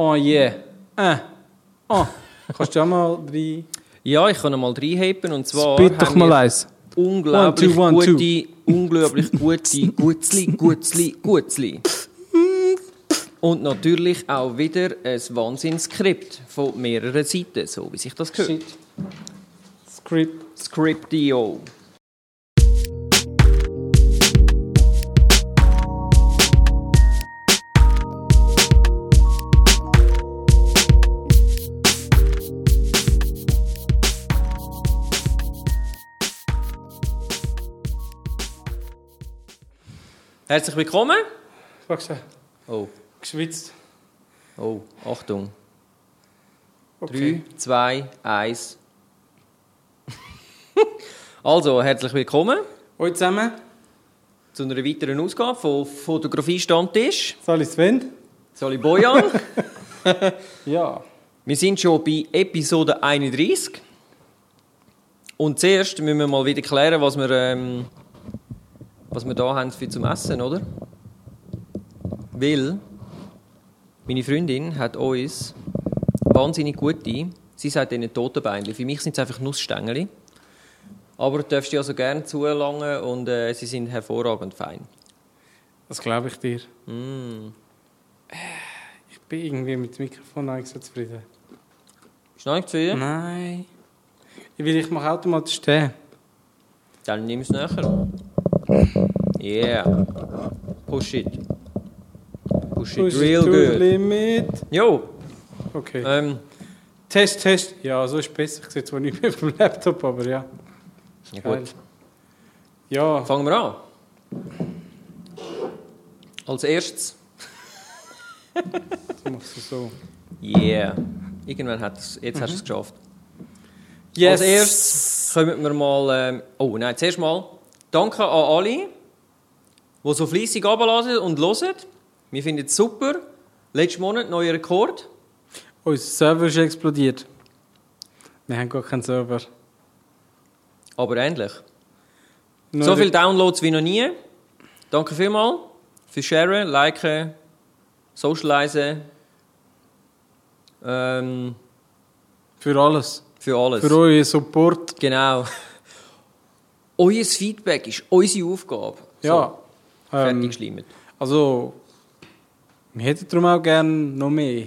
Oh yeah. Äh. Oh. Kannst du auch mal drei... Ja, ich kann mal reinheben und zwar Spit doch mal eins. unglaublich One, two, one, gute, unglaublich gute Gutzli, Gutzli, Gutzli. Und natürlich auch wieder ein Wahnsinnsskript von mehreren Seiten, so wie sich das gehört. Shit. Script. Scriptio. Herzlich willkommen. Du, Oh, geschwitzt. oh, Achtung. Okay. 3, 2, 1. Also, herzlich willkommen Hallo zusammen. zu einer weiteren Ausgabe von Fotografie Stammtisch. Sali Sven. Sali Bojan. Ja. wir sind schon bei Episode 31. Und zuerst müssen wir mal wieder klären, was wir, ähm, was wir da haben für zum Essen, oder? Weil meine Freundin hat uns wahnsinnig gute, sie sagt ihnen Totenbeinchen. Für mich sind es einfach Nussstängel. Aber du darfst die also gerne zulangen und äh, sie sind hervorragend fein. Das glaube ich dir. Mm. Ich bin irgendwie mit dem Mikrofon nicht so zufrieden. Ist noch nicht zufrieden? Nein. Ich will, ich mache automatisch den. Dann nimm es nachher. Yeah. Push it. Push it Push it real good. Limit. Jo. Okay. Ähm, Test, Test. Ja, so ist besser. Ich sehe zwar nicht mehr dem Laptop, aber ja. ja Geil. gut. Ja. Fangen wir an. Als erstes. Jetzt machst du so. Yeah. Irgendwann hat es, jetzt hast du es geschafft. Yes. Als erstes kommen wir mal. Ähm, oh nein, zuerst mal. Danke an alle, die so fleissig runterlassen und hören. Wir finden es super. Letzten Monat neuer Rekord. Unser Server ist explodiert. Wir haben gar keinen Server. Aber ähnlich. Nur So viele Downloads wie noch nie. Danke vielmals für Sharen, Liken, Socialisen. Ähm, Für alles. für alles. Für euren Support. Genau. Euer Feedback ist unsere Aufgabe. Ja. So, fertig Ähm, also, wir hätten darum auch gerne noch mehr.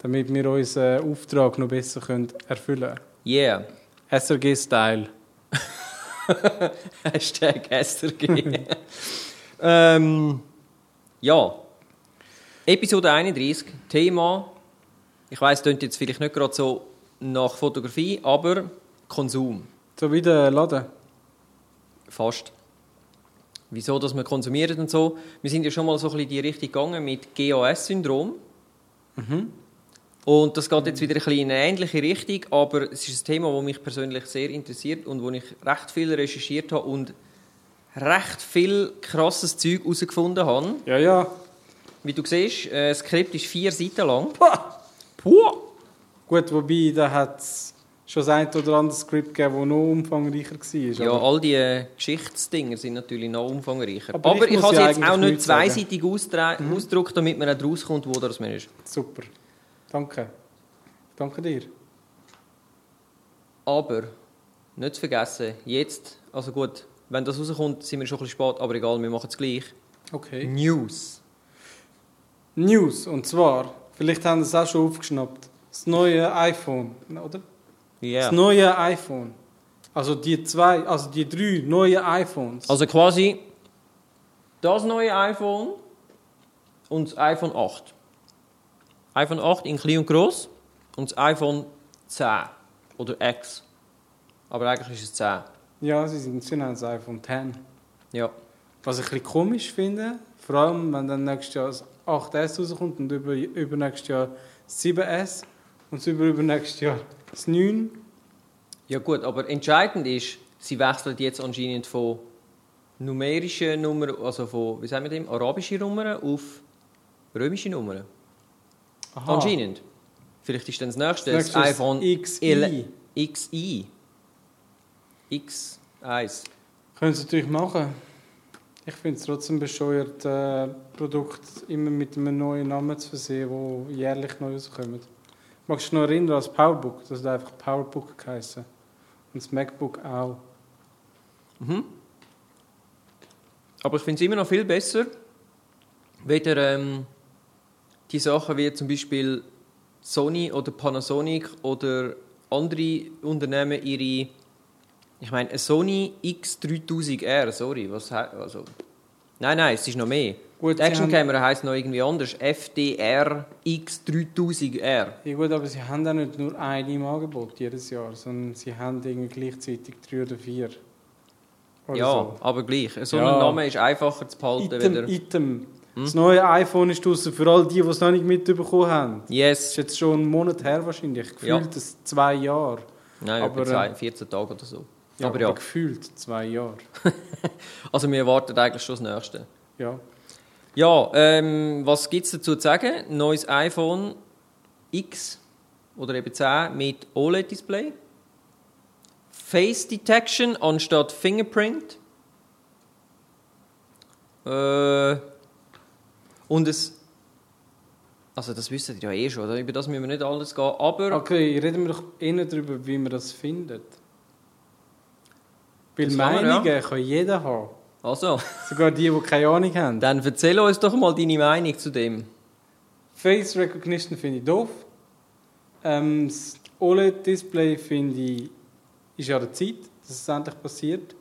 Damit wir unseren Auftrag noch besser können erfüllen können. Yeah. SRG-Style. Hashtag SRG. ähm, ja. Episode 31. Thema. Ich weiß, klingt jetzt vielleicht nicht gerade so nach Fotografie, aber Konsum. So wie der Laden. Fast. Wieso, dass wir konsumieren und so. Wir sind ja schon mal so ein bisschen in die Richtung gegangen mit GAS-Syndrom. Und das geht jetzt wieder ein bisschen in eine ähnliche Richtung, aber es ist ein Thema, das mich persönlich sehr interessiert und wo ich recht viel recherchiert habe und recht viel krasses Zeug herausgefunden habe. Ja, ja. Wie du siehst, äh, das Skript ist vier Seiten lang. Pah! Puh. Gut, wobei, da hat es schon das ein oder andere Skript gegeben, das noch umfangreicher war. Ja, all die äh, Geschichtsdinger sind natürlich noch umfangreicher. Aber Aber, ich ich, habe ja jetzt auch nicht. Mhm. zweiseitig ausdre- ausgedruckt, damit man auch rauskommt, wo das man ist. Super. Danke. Danke dir. Aber, nicht zu vergessen, jetzt, also gut, wenn das rauskommt, sind wir schon ein bisschen spät, aber egal, wir machen es gleich. Okay. News. News, und zwar, vielleicht haben Sie es auch schon aufgeschnappt, das neue iPhone, oder? Ja. Das neue iPhone. Also die zwei, also die drei neuen iPhones. Also quasi das neue iPhone und das iPhone 8. iPhone 8 in klein und gross und das iPhone 10 oder X. Aber eigentlich ist es 10. ja, sie sind sie nennen das iPhone 10. Ja. Was ich ein bisschen komisch finde, vor allem wenn dann nächstes Jahr das 8S rauskommt und über, übernächstes Jahr das 7S und das über übernächstes Jahr das 9. Ja gut, aber entscheidend ist, sie wechseln jetzt anscheinend von numerischen Nummern, also von, wie sagen wir dem, arabischen Nummern auf römische Nummern. Aha. Anscheinend. Vielleicht ist dann das nächste Das nächste iPhone XI. XI. X1. Können sie natürlich machen. Ich finde es trotzdem bescheuert, äh, Produkte immer mit einem neuen Namen zu versehen, die jährlich neu rauskommen. Magst du dich noch erinnern als Powerbook? Das hat einfach Powerbook geheißen. Und das MacBook auch. Mhm. Aber ich finde es immer noch viel besser, weder ähm, die Sachen wie zum Beispiel Sony oder Panasonic oder andere Unternehmen ihre, ich meine, eine Sony X3000R, sorry, was also, nein, nein, es ist noch mehr. Gut, Actionkamera heisst noch irgendwie anders, FDR X3000R. Ja gut, aber sie haben auch nicht nur eine im Angebot jedes Jahr, sondern sie haben irgendwie gleichzeitig drei oder vier. Oder Ja, so. aber gleich. So Ja. ein Name ist einfacher zu behalten. Item, wieder. Item. Hm? Das neue iPhone ist draussen für all die, die es noch nicht mitbekommen haben. Das Yes. ist jetzt schon einen Monat her wahrscheinlich. Gefühlt Ja. das zwei Jahre. Nein, aber, aber, zwei, äh, 14 Tage oder so. Ja, aber ja, gefühlt zwei Jahre. also wir erwarten eigentlich schon das Nächste. Ja. Ja, ähm, was gibt es dazu zu sagen? Neues iPhone X oder eben 10 mit OLED-Display. Face Detection anstatt Fingerprint. Äh, und es. Also, das wisst ihr ja eh schon, oder? über das müssen wir nicht alles gehen. Aber Okay, reden wir doch eher darüber, wie man das findet. Weil Meinungen kann jeder haben. Also, Sogar die, die keine Ahnung haben. dann erzähl uns doch mal deine Meinung zu dem. Face Recognition finde ich doof. Ähm, das OLED-Display finde ich, ist an der Zeit, dass es endlich passiert.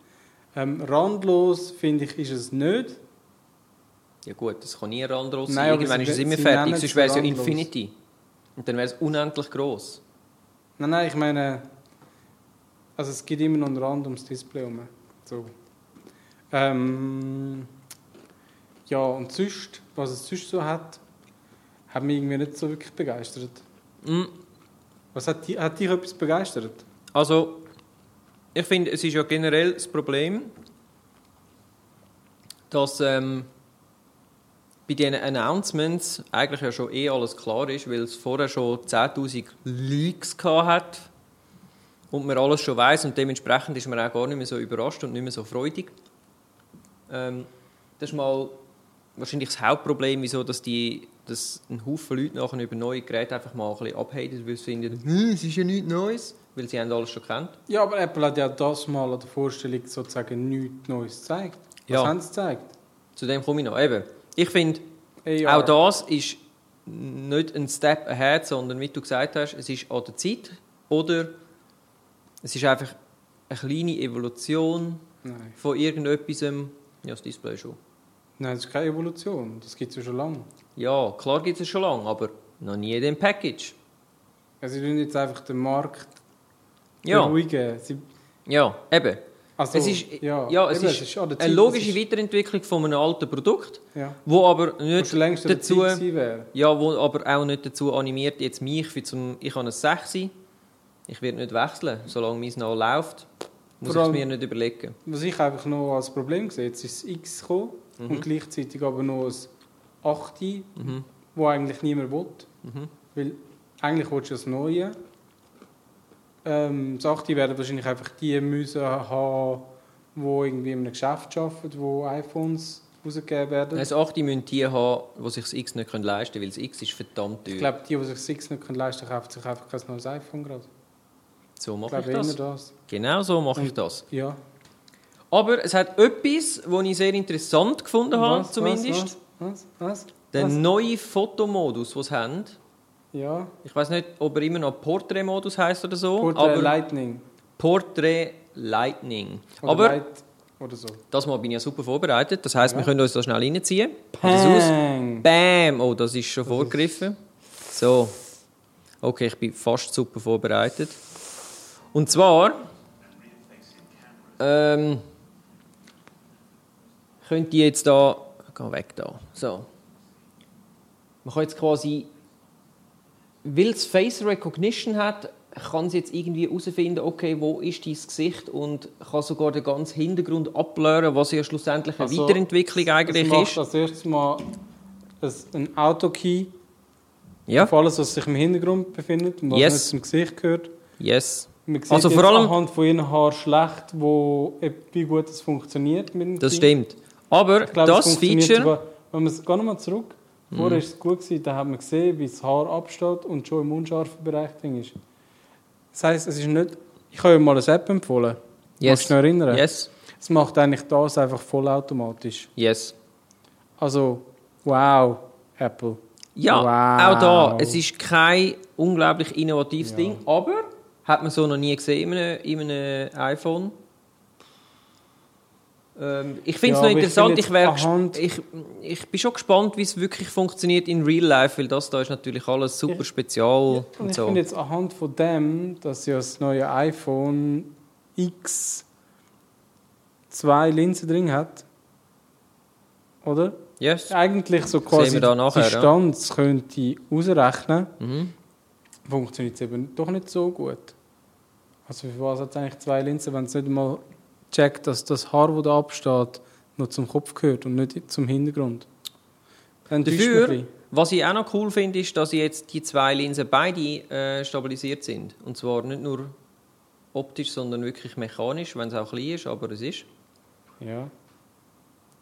Ähm, randlos finde ich, ist es nicht. Ja gut, das kann nie ein anderes sein. Irgendwann ist es immer fertig, sonst wäre es ja randlos. Infinity. Und dann wäre es unendlich groß. Nein, nein, ich meine, also es gibt immer noch ein Rand ums Display herum. So. Ähm, ja, und sonst, was es sonst so hat, hat mich irgendwie nicht so wirklich begeistert. Mm, Was hat, die, hat dich etwas begeistert? Also, ich finde, es ist ja generell das Problem, dass ähm, bei diesen Announcements eigentlich ja schon eh alles klar ist, weil es vorher schon 10'000 Leaks hat und man alles schon weiß und dementsprechend ist man auch gar nicht mehr so überrascht und nicht mehr so freudig. Ähm, das ist mal wahrscheinlich das Hauptproblem, wieso dass die, dass ein Haufen Leute nachher über neue Geräte einfach mal ein bisschen abhaten, weil sie finden, «Hm, es ist ja nichts Neues, weil sie haben alles schon kennt. Ja, aber Apple hat ja das mal an der Vorstellung sozusagen nichts Neues gezeigt. Was Ja. haben sie gezeigt? Zu dem komme ich noch. Eben, ich finde, auch das ist nicht ein Step ahead, sondern wie du gesagt hast, es ist an der Zeit oder es ist einfach eine kleine Evolution Nein. von irgendetwas. Ja, das Display schon. Nein, das ist keine Evolution. Das gibt es ja schon lange. Ja, klar gibt es schon lange, aber noch nie in dem Package. Also sie wollen jetzt einfach den Markt Ja, beruhigen. Sie, ja, eben. also, es ist, ja, ja, es eben, ist, an der eine Zeit, logische ist- Weiterentwicklung von einem alten Produkt, Ja. wo aber nicht dazu... Ja, wo aber auch nicht dazu animiert, jetzt mich für zum, ich habe ein 6, ich werde nicht wechseln, solange mein noch läuft, muss ich mir nicht überlegen. Was ich einfach noch als Problem sehe, jetzt ist das X gekommen Mhm. und gleichzeitig aber noch ein 8, Mhm. wo eigentlich niemand will. Mhm. Weil eigentlich willst du das Neue. Ähm, das 8 werden wahrscheinlich einfach die müssen haben, die irgendwie in einem Geschäft arbeiten, wo iPhones rausgegeben werden. Das 8 müssen die haben, die sich das X nicht leisten können, weil das X ist verdammt teuer. ich glaube, die, die sich das X nicht leisten können, kaufen sich einfach kein neues iPhone gerade. So Ich mache ich eher das. das. Genau so mache ich das. Ja. Aber es hat etwas, was ich sehr interessant gefunden habe, Was, zumindest. Was? Was? Der was? neue Fotomodus, den sie haben. Ja. Ich weiß nicht, ob er immer noch Portrait-Modus heißt oder so. Portrait aber Lightning. Portrait Lightning. Oder aber Light oder so. Das Mal bin ich ja super vorbereitet. Das heisst, Ja. wir können uns da schnell reinziehen. Das. Pang! Bam! Oh, das ist schon vorgegriffen. So. Okay, ich bin fast super vorbereitet. Und zwar ähm, könnt ihr jetzt da. Geh weg da. So. Man kann jetzt quasi. Weil es Face Recognition hat, kann es jetzt irgendwie herausfinden, okay, wo ist dein Gesicht und kann sogar den ganzen Hintergrund abblurren, was ja schlussendlich eine Also, Weiterentwicklung eigentlich es ist. als erstes mal ein- ein Autokey Ja, auf alles, was sich im Hintergrund befindet und was Yes. nicht zum Gesicht gehört. yes. Man sieht Also vor allem- anhand von ihren Haaren schlecht, wo, wie gut es funktioniert mit dem Das stimmt. Aber glaube, das Feature... Sogar, wenn man es gar nochmal zurück. Vorher war es gut, gewesen, da hat man gesehen, wie das Haar absteht und schon im unscharfen Bereich ist. Das heisst, es ist nicht. Ich habe euch mal eine App empfohlen. Yes. Magst du dich erinnern? Yes, Es macht eigentlich das einfach vollautomatisch. yes. Also, wow, Apple. Ja, Wow. auch da. Es ist kein unglaublich innovatives Ja. Ding, aber hat man so noch nie gesehen in einem, in einem iPhone. Ähm, ich finde es Ja, noch ich interessant. Ich, gesp- ich, ich bin schon gespannt, wie es wirklich funktioniert in Real Life, weil das da ist natürlich alles super spezial Und und ich so. finde jetzt anhand von dem, dass ja das neue iPhone X zwei Linsen drin hat, oder? Yes. Eigentlich so quasi da nachher, die ja. Distanz könnte ausrechnen, Mhm. funktioniert es eben doch nicht so gut. Also für was hat es eigentlich zwei Linsen, wenn es nicht mal checkt, dass das Haar, das da absteht, nur zum Kopf gehört und nicht zum Hintergrund. Dann Dafür, was ich auch noch cool finde, ist, dass jetzt die zwei Linsen beide äh, stabilisiert sind. Und zwar nicht nur optisch, sondern wirklich mechanisch, wenn es auch klein ist, aber es ist. Ja,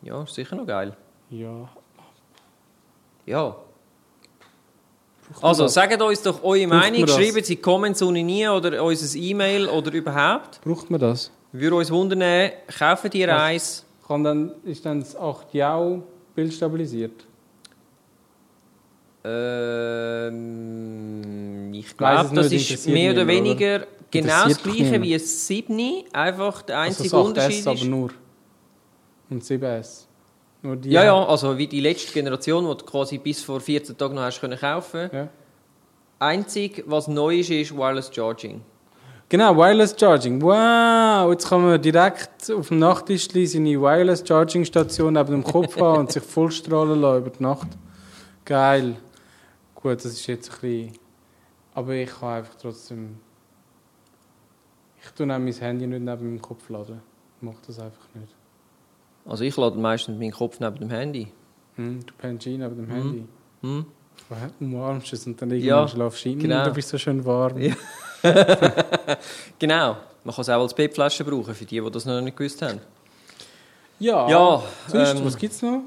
Ja, ist sicher noch geil. ja. Ja. Also, sagt uns doch eure Braucht Meinung, schreibt sie in die Comments unten rein oder unser E-Mail oder überhaupt. Braucht man das? Würde uns wundern, kaufen die Was? eins? Kann dann, ist dann das 8 Jau Bild stabilisiert? Ähm, ich glaube, das nicht, ist mehr oder weniger genau das gleiche wie ein 7. Einfach der Also einzige das 8S Unterschied aber ist. nur. Und 7S. Nur die Ja, ja, also wie die letzte Generation, die du quasi bis vor 14 Tagen noch hast können kaufen. Ja. Einzig, was neu ist, ist Wireless Charging. Genau, Wireless Charging. Wow, jetzt kann man direkt auf dem Nachttisch seine Wireless Charging Station neben dem Kopf haben und sich vollstrahlen lassen über die Nacht. Geil. Gut, das ist jetzt ein bisschen... Aber ich kann einfach trotzdem... Ich tue auch mein Handy nicht neben meinem Kopf laden. Ich mache das einfach nicht. Also ich lade meistens meinen Kopf neben dem Handy. Hm, du pennst ein neben dem Mhm. Handy. Hm? Du umarmst es und dann irgendwann Ja, schlafst du rein genau. und du bist so schön warm. Ja. Genau. Man kann es auch als PET-Flasche brauchen, für die, die das noch nicht gewusst haben. Ja, Ja, sonst, ähm, was gibt es noch?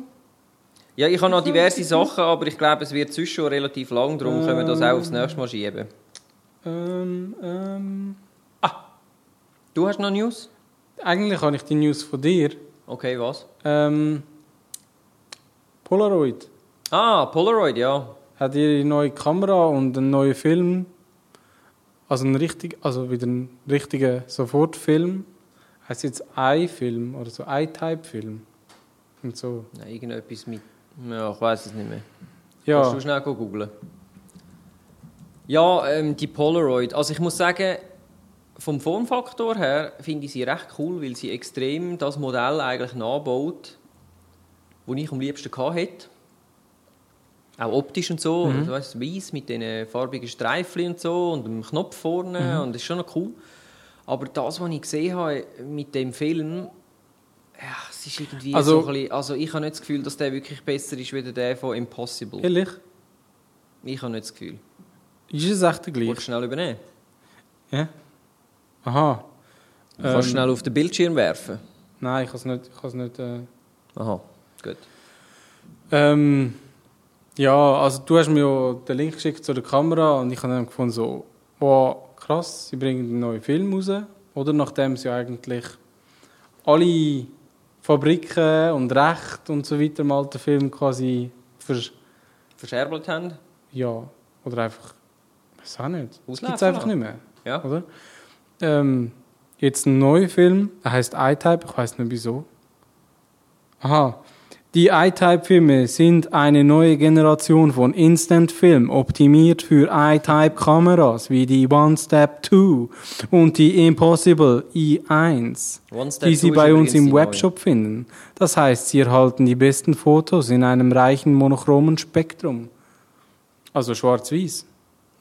Ja, ich habe noch diverse Sachen, aber ich glaube, es wird sonst schon relativ lang, darum können wir das auch aufs nächste Mal schieben. Ähm, ähm, Du hast noch News? eigentlich habe ich die News von dir. Okay, was? Ähm, Polaroid Ah, Polaroid, ja. hat ihre neue Kamera und einen neuen Film. Also, ein richtig, also wieder ein richtiger Sofortfilm. Heißt jetzt i-Film oder so i-Type-Film. Und so. Nein, irgendetwas mit... Ja, ich weiß es nicht mehr. Ja, Kannst du schnell googeln? Ja, ähm, die Polaroid. Also ich muss sagen, vom Formfaktor her finde ich sie recht cool, weil sie extrem das Modell eigentlich nachbaut, das ich am liebsten hatte. Auch optisch und so. Mhm. Weißt, weiß mit den farbigen Streifen und so und dem Knopf vorne. Mhm. Und das ist schon noch cool. Aber das, was ich gesehen habe mit dem Film, ja, es ist irgendwie Also- so ein bisschen, Also ich habe nicht das Gefühl, dass der wirklich besser ist als der von Impossible. ehrlich? Ich habe nicht das Gefühl. Ist es echt der Willst gleich? du schnell übernehmen? Ja? Aha. Du kannst Ähm, schnell auf den Bildschirm werfen. Nein, ich kann es nicht. Ich nicht äh, Aha, gut. Ähm, ja, also du hast mir ja den Link geschickt zu der Kamera und ich habe dann gefunden so, wow, krass, sie bringen einen neuen Film raus. Oder nachdem sie eigentlich alle Fabriken und Recht und so weiter im alten Film quasi vers Verscherbelt haben? ja, oder einfach, ich weiß auch nicht, es gibt es einfach nicht mehr, Ja. oder? Ähm, jetzt ein neuer Film, der heißt iType, ich weiß nicht wieso. Aha. Die iType-Filme sind eine neue Generation von Instant-Film, optimiert für iType-Kameras wie die One Step 2 und die Impossible i1, One Step die Sie bei uns im. Webshop finden. Das heißt, Sie erhalten die besten Fotos in einem reichen monochromen Spektrum. Also schwarz-weiß.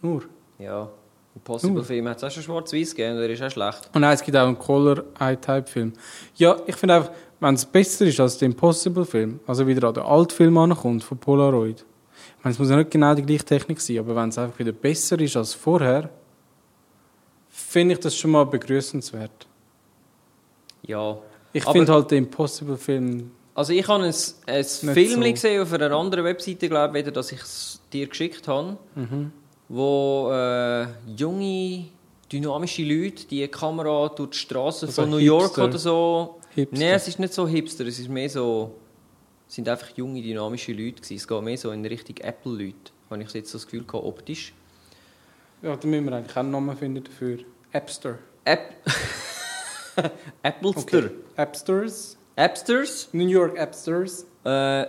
Nur. Ja. Impossible Uh. Film hat es auch schon schwarz-weiß gegeben, der ist auch schlecht. Und nein, es gibt auch einen Color i-Type-Film. Ja, ich finde einfach, wenn es besser ist als der Impossible-Film, also wieder an den Altfilm ankommt von Polaroid, ich meine, es muss ja nicht genau die gleiche Technik sein, aber wenn es einfach wieder besser ist als vorher, finde ich das schon mal begrüßenswert. Ja. Ich finde halt den Impossible-Film Also ich habe ein, ein so. Film gesehen auf einer anderen Webseite, glaube ich, weder, dass ich es dir geschickt habe, Mhm. Wo äh, junge, dynamische Leute die Kamera durch die Straße Also von New York Hipster. oder so... Hipster. Nein, es ist nicht so hipster, es ist mehr so... Es sind einfach junge, dynamische Leute gewesen. Es geht mehr so in Richtung Apple-Leute, habe ich jetzt so das Gefühl gehabt, optisch. Ja, da müssen wir eigentlich auch einen Namen finden dafür. Appster. App... Applester. Appsters. Appsters. New York Appsters. Äh,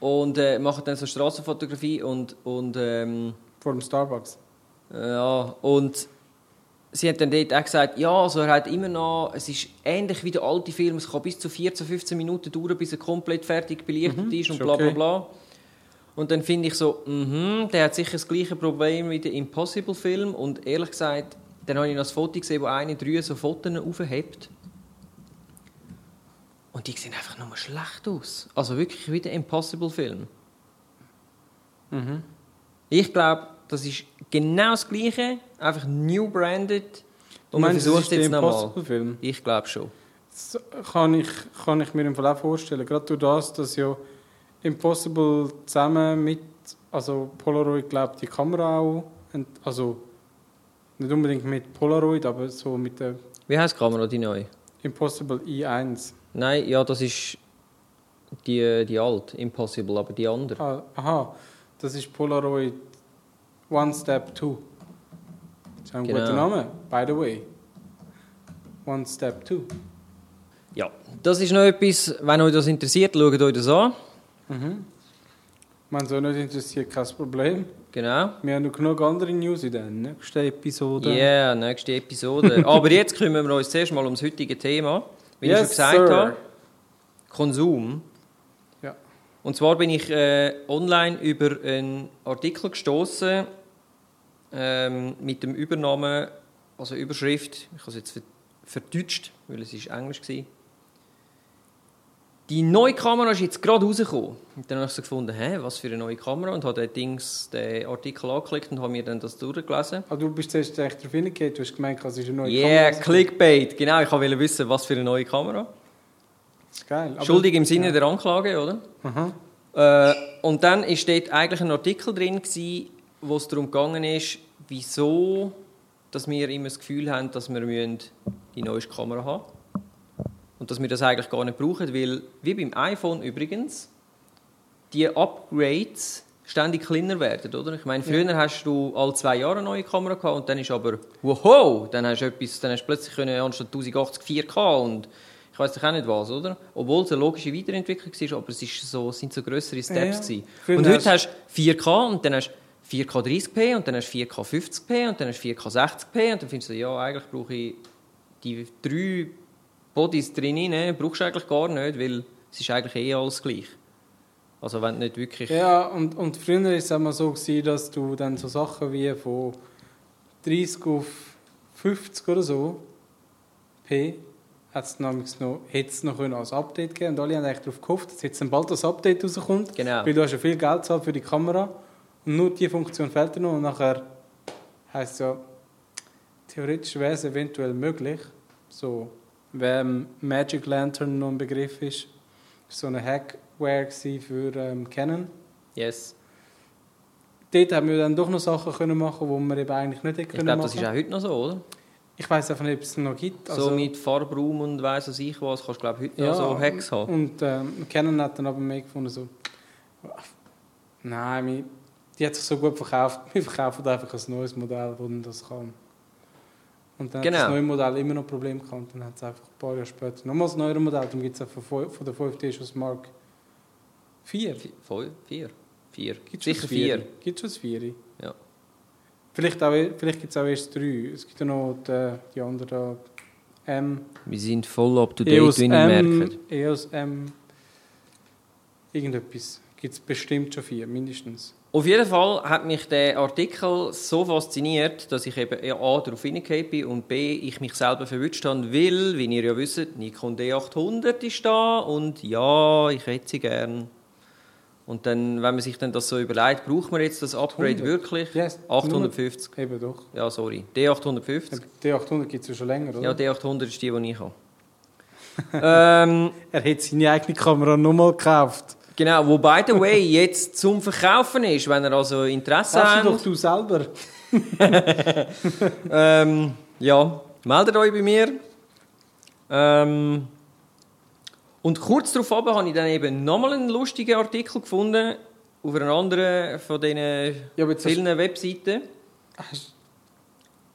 und äh, machen dann so Straßenfotografie und, und ähm, Vor dem Starbucks. ja, und sie hat dann dort auch gesagt, ja, also er hat immer noch, es ist ähnlich wie der alte Film, es kann bis zu 14, 15 Minuten dauern, bis er komplett fertig belichtet ist und bla bla okay. bla. Und dann finde ich so, mhm, der hat sicher das gleiche Problem wie der Impossible-Film und ehrlich gesagt, dann habe ich noch ein Foto gesehen, wo eine drei so Fotos aufhebt. Und die sehen einfach nur schlecht aus. Also wirklich wie der Impossible-Film. Mhm. Ich glaube, das ist genau das Gleiche, einfach new branded. Du Und man meinst, versucht jetzt nochmal. Ich glaube schon. Das kann ich, kann ich mir im Fall auch vorstellen. Gerade durch das, dass ja Impossible zusammen mit, also Polaroid, glaube die Kamera auch, ent- also nicht unbedingt mit Polaroid, aber so mit der Wie heißt die Kamera, die neue? Impossible i1. Nein, ja, das ist die, die alte, Impossible, aber die andere. Ah, aha, das ist Polaroid One Step 2. Das ist ein Genau. guter Name, by the way. One Step 2. Ja, das ist noch etwas, wenn euch das interessiert, schaut euch das an. Mhm. Wenn es euch nicht interessiert, kein Problem. Genau. Wir haben noch genug andere News in der nächsten Episode. Ja, yeah, nächste Episode. aber jetzt kümmern wir uns zuerst mal ums heutige Thema. Wie ich schon Yes, gesagt sir. habe, Konsum. Ja. Und zwar bin ich äh, online über einen Artikel gestoßen ähm, mit dem Übernamen, also Überschrift, ich habe es jetzt ver- verdeutscht, weil es ist Englisch war. Die neue Kamera ist jetzt gerade rausgekommen. Und dann habe ich so gefunden, hä, was für eine neue Kamera? Und habe den, Dings, den Artikel angeklickt und habe mir dann das durchgelesen. Ah, du bist zuerst echt darauf hingegangen, du hast gemeint, es ist eine neue Yeah, Kamera. Clickbait. Genau, ich wollte wissen, was für eine neue Kamera. Das ist geil. Aber- Schuldig im Sinne ja. der Anklage, oder? Aha. Äh, und dann war dort eigentlich ein Artikel drin, gewesen, wo es darum gegangen ist, wieso dass wir immer das Gefühl haben, dass wir müssen die neueste Kamera haben Und dass wir das eigentlich gar nicht brauchen, weil, wie beim iPhone übrigens, die Upgrades ständig kleiner werden, oder? Ich meine, früher hast du alle zwei Jahre eine neue Kamera gehabt und dann ist aber, wow, dann hast du etwas, dann hast du plötzlich können, anstatt 1080 4K und ich weiß doch auch nicht was, oder? Obwohl es eine logische Weiterentwicklung war, aber es, ist so, es sind so größere Steps. Ja, ja. Und heute hast du 4K und dann hast du 4K 30p und dann hast du 4K 50p und dann hast du 4K 60p und dann findest du, ja, eigentlich brauche ich die drei Bodies drin, ne, brauchst du eigentlich gar nicht, weil es ist eigentlich eh alles gleich. Also wenn nicht wirklich... Ja, und, und früher war es immer so, gewesen, dass du dann so Sachen wie von 30 auf 50 oder so, P, hat's nämlich noch, hätte es noch als Update geben und alle haben eigentlich darauf gehofft, dass jetzt dann bald das Update rauskommt, Genau. weil du hast ja viel Geld gezahlt für die Kamera nur diese Funktion fehlt noch und nachher heisst es ja, theoretisch wäre es eventuell möglich, so, wenn Magic Lantern noch ein Begriff ist, so eine Hackware für ähm, Canon. Yes. Dort haben wir dann doch noch Sachen können machen, die wir eben eigentlich nicht hätten Ich können glaube, machen. das ist auch heute noch so, oder? Ich weiß einfach nicht, ob es noch gibt. Also, so mit Farbraum und weiss was ich was, kannst du glaube heute noch so Hacks haben. Und ähm, Canon hat dann aber mehr gefunden, so, nein, die hat sich so gut verkauft, wir verkaufen einfach ein neues Modell, das das kann. Und dann Genau. hat das neue Modell immer noch Probleme gehabt. Dann hat es einfach ein paar Jahre später nochmals ein neues Modell. Dann gibt es von, von der 5D schon das Mark 4. Vi- Voll? Vier? Vier. Gibt's Sicher schon das vier. Vieri? Gibt schon das 4? Ja. Vielleicht, auch, vielleicht gibt es auch erst drei. Es gibt ja noch die, die anderen M. Wir sind voll up to date, EOS wie ihr M. merkt. EOS M. Irgendetwas. Gibt es bestimmt schon vier, mindestens. Auf jeden Fall hat mich der Artikel so fasziniert, dass ich eben A darauf hingekommen bin und B ich mich selber verwünscht habe, weil, wie ihr ja wisst, Nikon D800 ist da und ja, ich hätte sie gern. Und dann, wenn man sich dann das so überlegt, braucht man jetzt das Upgrade 100? wirklich? Yes, 850. Eben doch. Ja, sorry. D850. Die 800 gibt es ja schon länger, oder? Ja, D800 ist die, die ich habe. ähm, Er hat seine eigene Kamera nochmal gekauft. Genau, wo by the way jetzt zum Verkaufen ist, wenn ihr also Interesse Hast habt. du doch du selber. Ähm, ja, meldet euch bei mir. Ähm, und kurz darauf habe ich dann eben nochmal einen lustigen Artikel gefunden auf einer anderen von diesen Ja, jetzt hast- vielen Webseiten, Hast-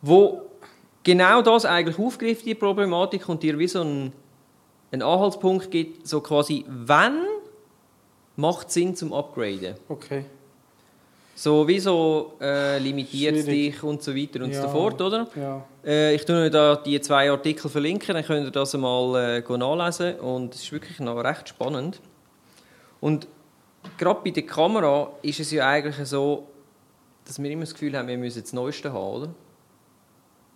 wo genau das eigentlich aufgreift, die Problematik, und dir wie so einen, einen Anhaltspunkt gibt, so quasi, wann macht Sinn zum Upgraden? Okay. So wie so äh, limitiert Schwierig. dich und so weiter und Ja. so fort, oder? Ja. Äh, ich tue euch da die zwei Artikel verlinken, dann könnt ihr das mal äh, nachlesen und es ist wirklich noch recht spannend. Und gerade bei der Kamera ist es ja eigentlich so, dass wir immer das Gefühl haben, wir müssen das Neueste haben, oder?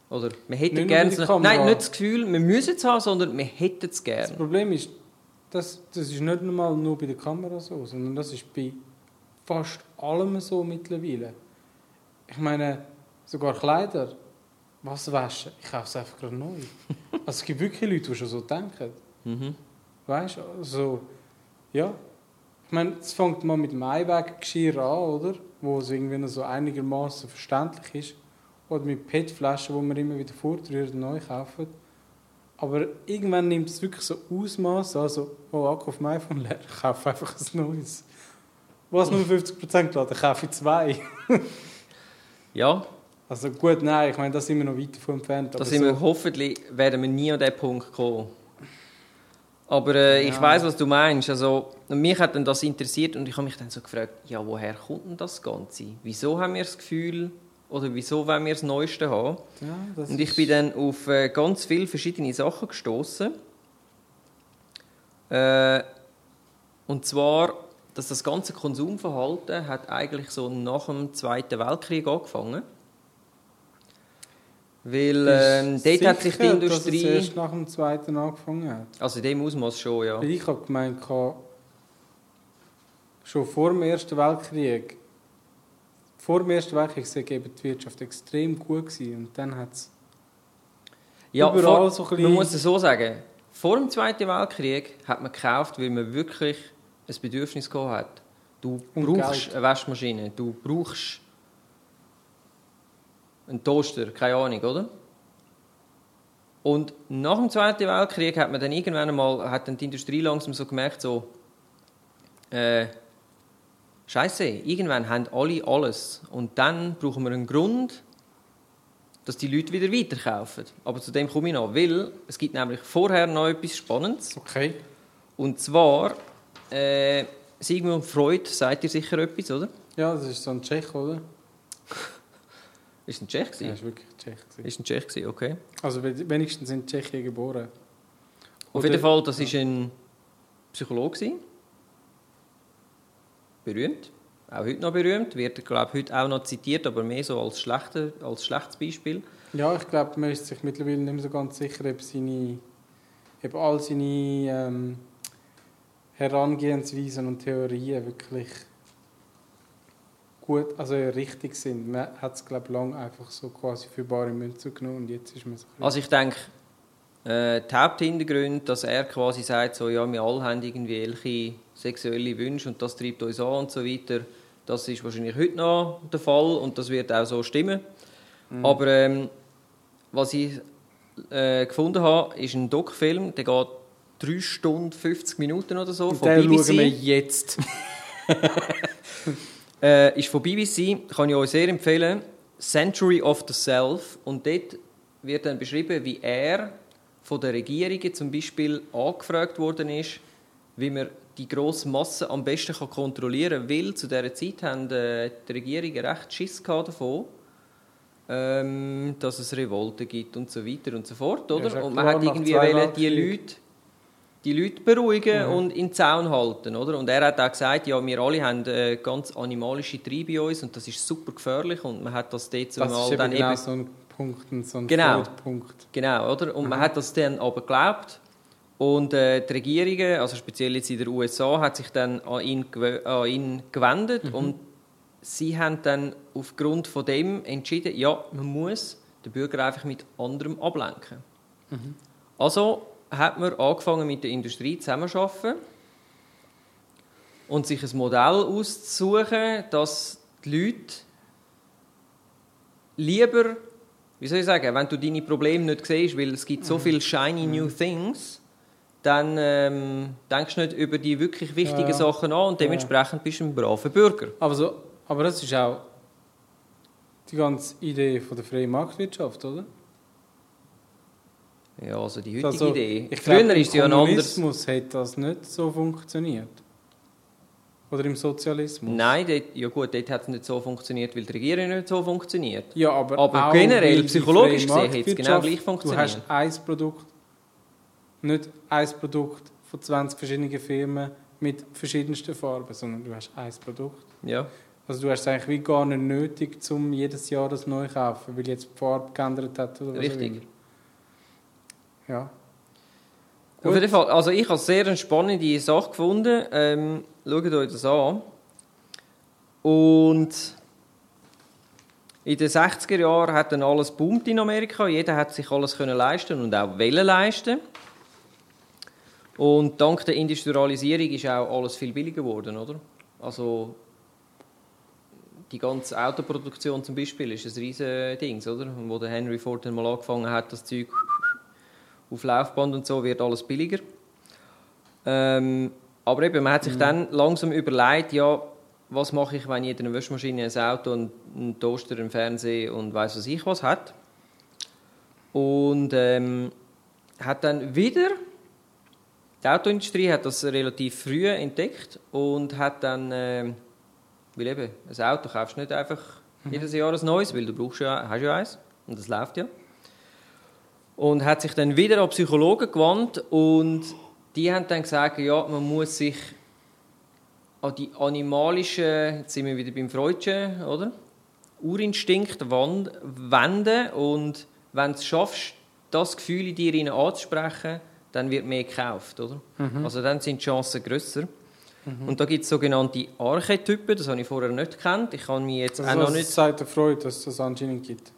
Oder wir hätten gerne... das-. Nein, nicht das Gefühl, wir müssen es haben, sondern wir hätten es Das gerne. Problem ist, das, das ist nicht einmal nur bei der Kamera so, sondern das ist bei fast allem so mittlerweile. Ich meine, sogar Kleider, was waschen, ich kaufe es einfach gerade neu. also es gibt wirklich Leute, die schon so denken. Mhm. Weißt du, also, ja. Ich meine, es fängt mal mit dem Einweggeschirr an, oder? Wo es irgendwie noch so einigermaßen verständlich ist. Oder mit PET-Flaschen, die man immer wieder fortrühren und neu kaufen. Aber irgendwann nimmt es wirklich so Ausmaß, also, oh, Akku auf dem iPhone leer, ich kaufe einfach ein neues. Was nur 50% geladen, kaufe ich zwei. Ja, Also gut, nein, ich meine, da sind wir noch weit davon entfernt. da sind so, wir, hoffentlich werden wir nie an diesen Punkt kommen. Aber äh, ich Ja. weiß, was du meinst. Also, mich hat dann das interessiert und ich habe mich dann so gefragt, ja, woher kommt denn das Ganze? Wieso haben wir das Gefühl, oder wieso wollen wir das Neueste haben? ja, Und ich bin dann auf äh, ganz viele verschiedene Sachen gestoßen. Äh, und zwar, dass das ganze Konsumverhalten hat eigentlich so nach dem Zweiten Weltkrieg angefangen. Weil ähm, dort hat sich die sicher, Dass Industrie, es erst nach dem Zweiten angefangen hat. also in dem Ausmaß schon, ja. Weil Ich habe gemeint, schon vor dem Ersten Weltkrieg, vor dem Ersten Weltkrieg eben die Wirtschaft extrem gut gewesen. Und dann hat es Ja, überall vor, so ein bisschen- man muss es so sagen, vor dem Zweiten Weltkrieg hat man gekauft, weil man wirklich ein Bedürfnis gehabt hat. Du brauchst Geld. eine Waschmaschine, du brauchst einen Toaster, keine Ahnung, oder? Und nach dem Zweiten Weltkrieg hat man dann irgendwann einmal, hat dann die Industrie langsam so gemerkt, so, äh, Scheiße, irgendwann haben alle alles. Und dann brauchen wir einen Grund, dass die Leute wieder weiterkaufen. Aber zu dem komme ich noch, weil es gibt nämlich vorher noch etwas Spannendes. okay. Und zwar, äh, Sigmund Freud sagt dir sicher etwas, oder? Ja, das ist so ein Tschech, oder? Ist ein Tschech Ja, gewesen? ist wirklich ein Tschech. gewesen. Ist ein Tschech gewesen, okay. Also we- wenigstens in Tschechien geboren. Auf Oder- jeden Fall, das ist ein Psychologe gewesen. Berühmt. Auch heute noch berühmt. Wird, glaube heute auch noch zitiert, aber mehr so als, schlechte, als schlechtes Beispiel. Ja, ich glaube, man ist sich mittlerweile nicht mehr so ganz sicher, ob, seine, ob all seine ähm, Herangehensweisen und Theorien wirklich gut, also richtig sind. Man hat es, glaube ich, lange einfach so quasi für bare Münze genommen und jetzt ist man so Also ich denke, äh, die Haupthintergründe, dass er quasi sagt, so, ja, wir alle haben irgendwie welche sexuelle Wünsche und das treibt uns an und so weiter, das ist wahrscheinlich heute noch der Fall und das wird auch so stimmen. Mhm. Aber ähm, was ich äh, gefunden habe, ist ein Doc-Film, der geht 3 Stunden 50 Minuten oder so von den BBC. schauen wir jetzt. Äh, ist von BBC, kann ich euch sehr empfehlen. Century of the Self. Und dort wird dann beschrieben, wie er von den Regierungen zum Beispiel angefragt worden ist, wie man die grosse Masse am besten kann kontrollieren kann. Weil zu dieser Zeit haben äh, die Regierungen recht Schiss davon, ähm, dass es Revolte gibt und so weiter und so fort. Oder? ja und man klar, hat irgendwie wollen, die. Leute die Leute beruhigen Mhm. und in den Zaun halten. Oder? Und er hat auch gesagt, ja, wir alle haben äh, ganz animalische Triebe in uns und das ist super gefährlich und man hat das dort Das zumal ist eben dann genau eben... so ein Punkt, so ein Genau. Punkt. Genau, oder? Und man Mhm. hat das dann aber geglaubt und äh, die Regierungen, also speziell jetzt in den USA, hat sich dann an ihn, an ihn gewendet Mhm. und sie haben dann aufgrund von dem entschieden, ja, man muss den Bürger einfach mit anderem ablenken. Mhm. Also hat man angefangen mit der Industrie zusammenzuarbeiten und sich ein Modell auszusuchen, dass die Leute lieber, wie soll ich sagen, wenn du deine Probleme nicht siehst, weil es gibt so Mhm. viele shiny new things, dann ähm, denkst du nicht über die wirklich wichtigen Ja. Sachen an und dementsprechend bist du ein braver Bürger. Aber, so, aber das ist auch die ganze Idee von der freien Marktwirtschaft, oder? Ja, also die heutige Also, Idee. Ich Früher glaube, im ist ja ein anderes... Kommunismus hat das nicht so funktioniert. Oder im Sozialismus. Nein, dort, ja gut, dort hat es nicht so funktioniert, weil die Regierung nicht so funktioniert. Ja, aber, Aber generell, psychologisch gesehen, hätte es genau gleich funktioniert. Du hast ein Produkt, nicht ein Produkt von 20 verschiedenen Firmen mit verschiedensten Farben, sondern du hast ein Produkt. Ja. Also du hast es eigentlich wie gar nicht nötig, um jedes Jahr das neu zu kaufen, weil jetzt die Farbe geändert hat oder Richtig. immer. Ja. Auf Gut. jeden Fall, also ich habe sehr eine spannende Sache gefunden. Ähm, schaut euch das an. Und in den 60er Jahren hat dann alles boomt in Amerika. Jeder hat sich alles können leisten und auch wollen leisten. Und dank der Industrialisierung ist auch alles viel billiger geworden, oder? Also die ganze Autoproduktion zum Beispiel ist ein riesen Ding, oder? Und Wo der Henry Ford dann mal angefangen hat, das Zeug auf Laufband und so wird alles billiger. Ähm, aber eben, man hat sich dann langsam überlegt, ja, was mache ich, wenn jeder eine Waschmaschine, ein Auto, einen, einen Toaster, einen Fernseher und weiß was ich was hat. Und ähm, hat dann wieder, die Autoindustrie hat das relativ früh entdeckt und hat dann, ähm, weil eben, ein Auto kaufst du nicht einfach jedes Jahr ein neues, weil du brauchst ja, hast ja eins und das läuft ja und hat sich dann wieder an Psychologen gewandt und die haben dann gesagt, ja, man muss sich an die animalischen, jetzt sind wir wieder beim Freudschen, oder? Urinstinkt wenden und wenn du es schaffst, das Gefühl in dir anzusprechen, dann wird mehr gekauft, oder? Also dann sind die Chancen grösser. Und da gibt es sogenannte Archetypen, das habe ich vorher nicht gekannt. Ich kann mich jetzt Das auch noch nicht... sagt der Freud, dass es das anscheinend gibt.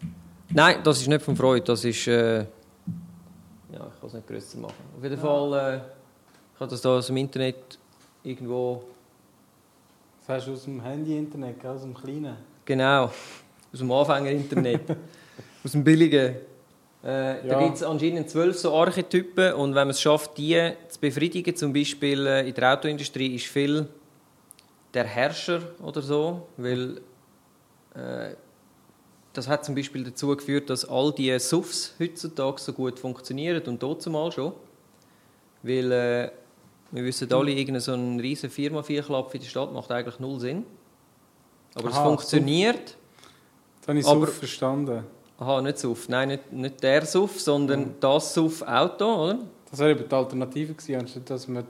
Nein, das ist nicht von Freud, das ist. Äh, ja, ich kann es nicht grösser machen. Auf jeden Fall, äh, ich habe das da aus dem Internet irgendwo. Das hast du aus dem Handy-Internet, aus dem kleinen. Genau, aus dem Anfänger-Internet. aus dem billigen. Äh, Da Ja. gibt es anscheinend zwölf so Archetypen und wenn man es schafft, die zu befriedigen, zum Beispiel äh, in der Autoindustrie, ist viel der Herrscher oder so, weil äh, das hat zum Beispiel dazu geführt, dass all die Suffs heutzutage so gut funktionieren und dort zumal schon. Weil äh, wir wissen alle, irgendeine so eine riesige Firma, Vierklapp in der Stadt macht eigentlich null Sinn. Aber es Aha, funktioniert. Das habe ich so verstanden. Aha, nicht Suff. Nein, nicht, nicht der Suff, sondern das Suff-Auto, oder? Das wäre eben die Alternative gewesen, anstatt dass man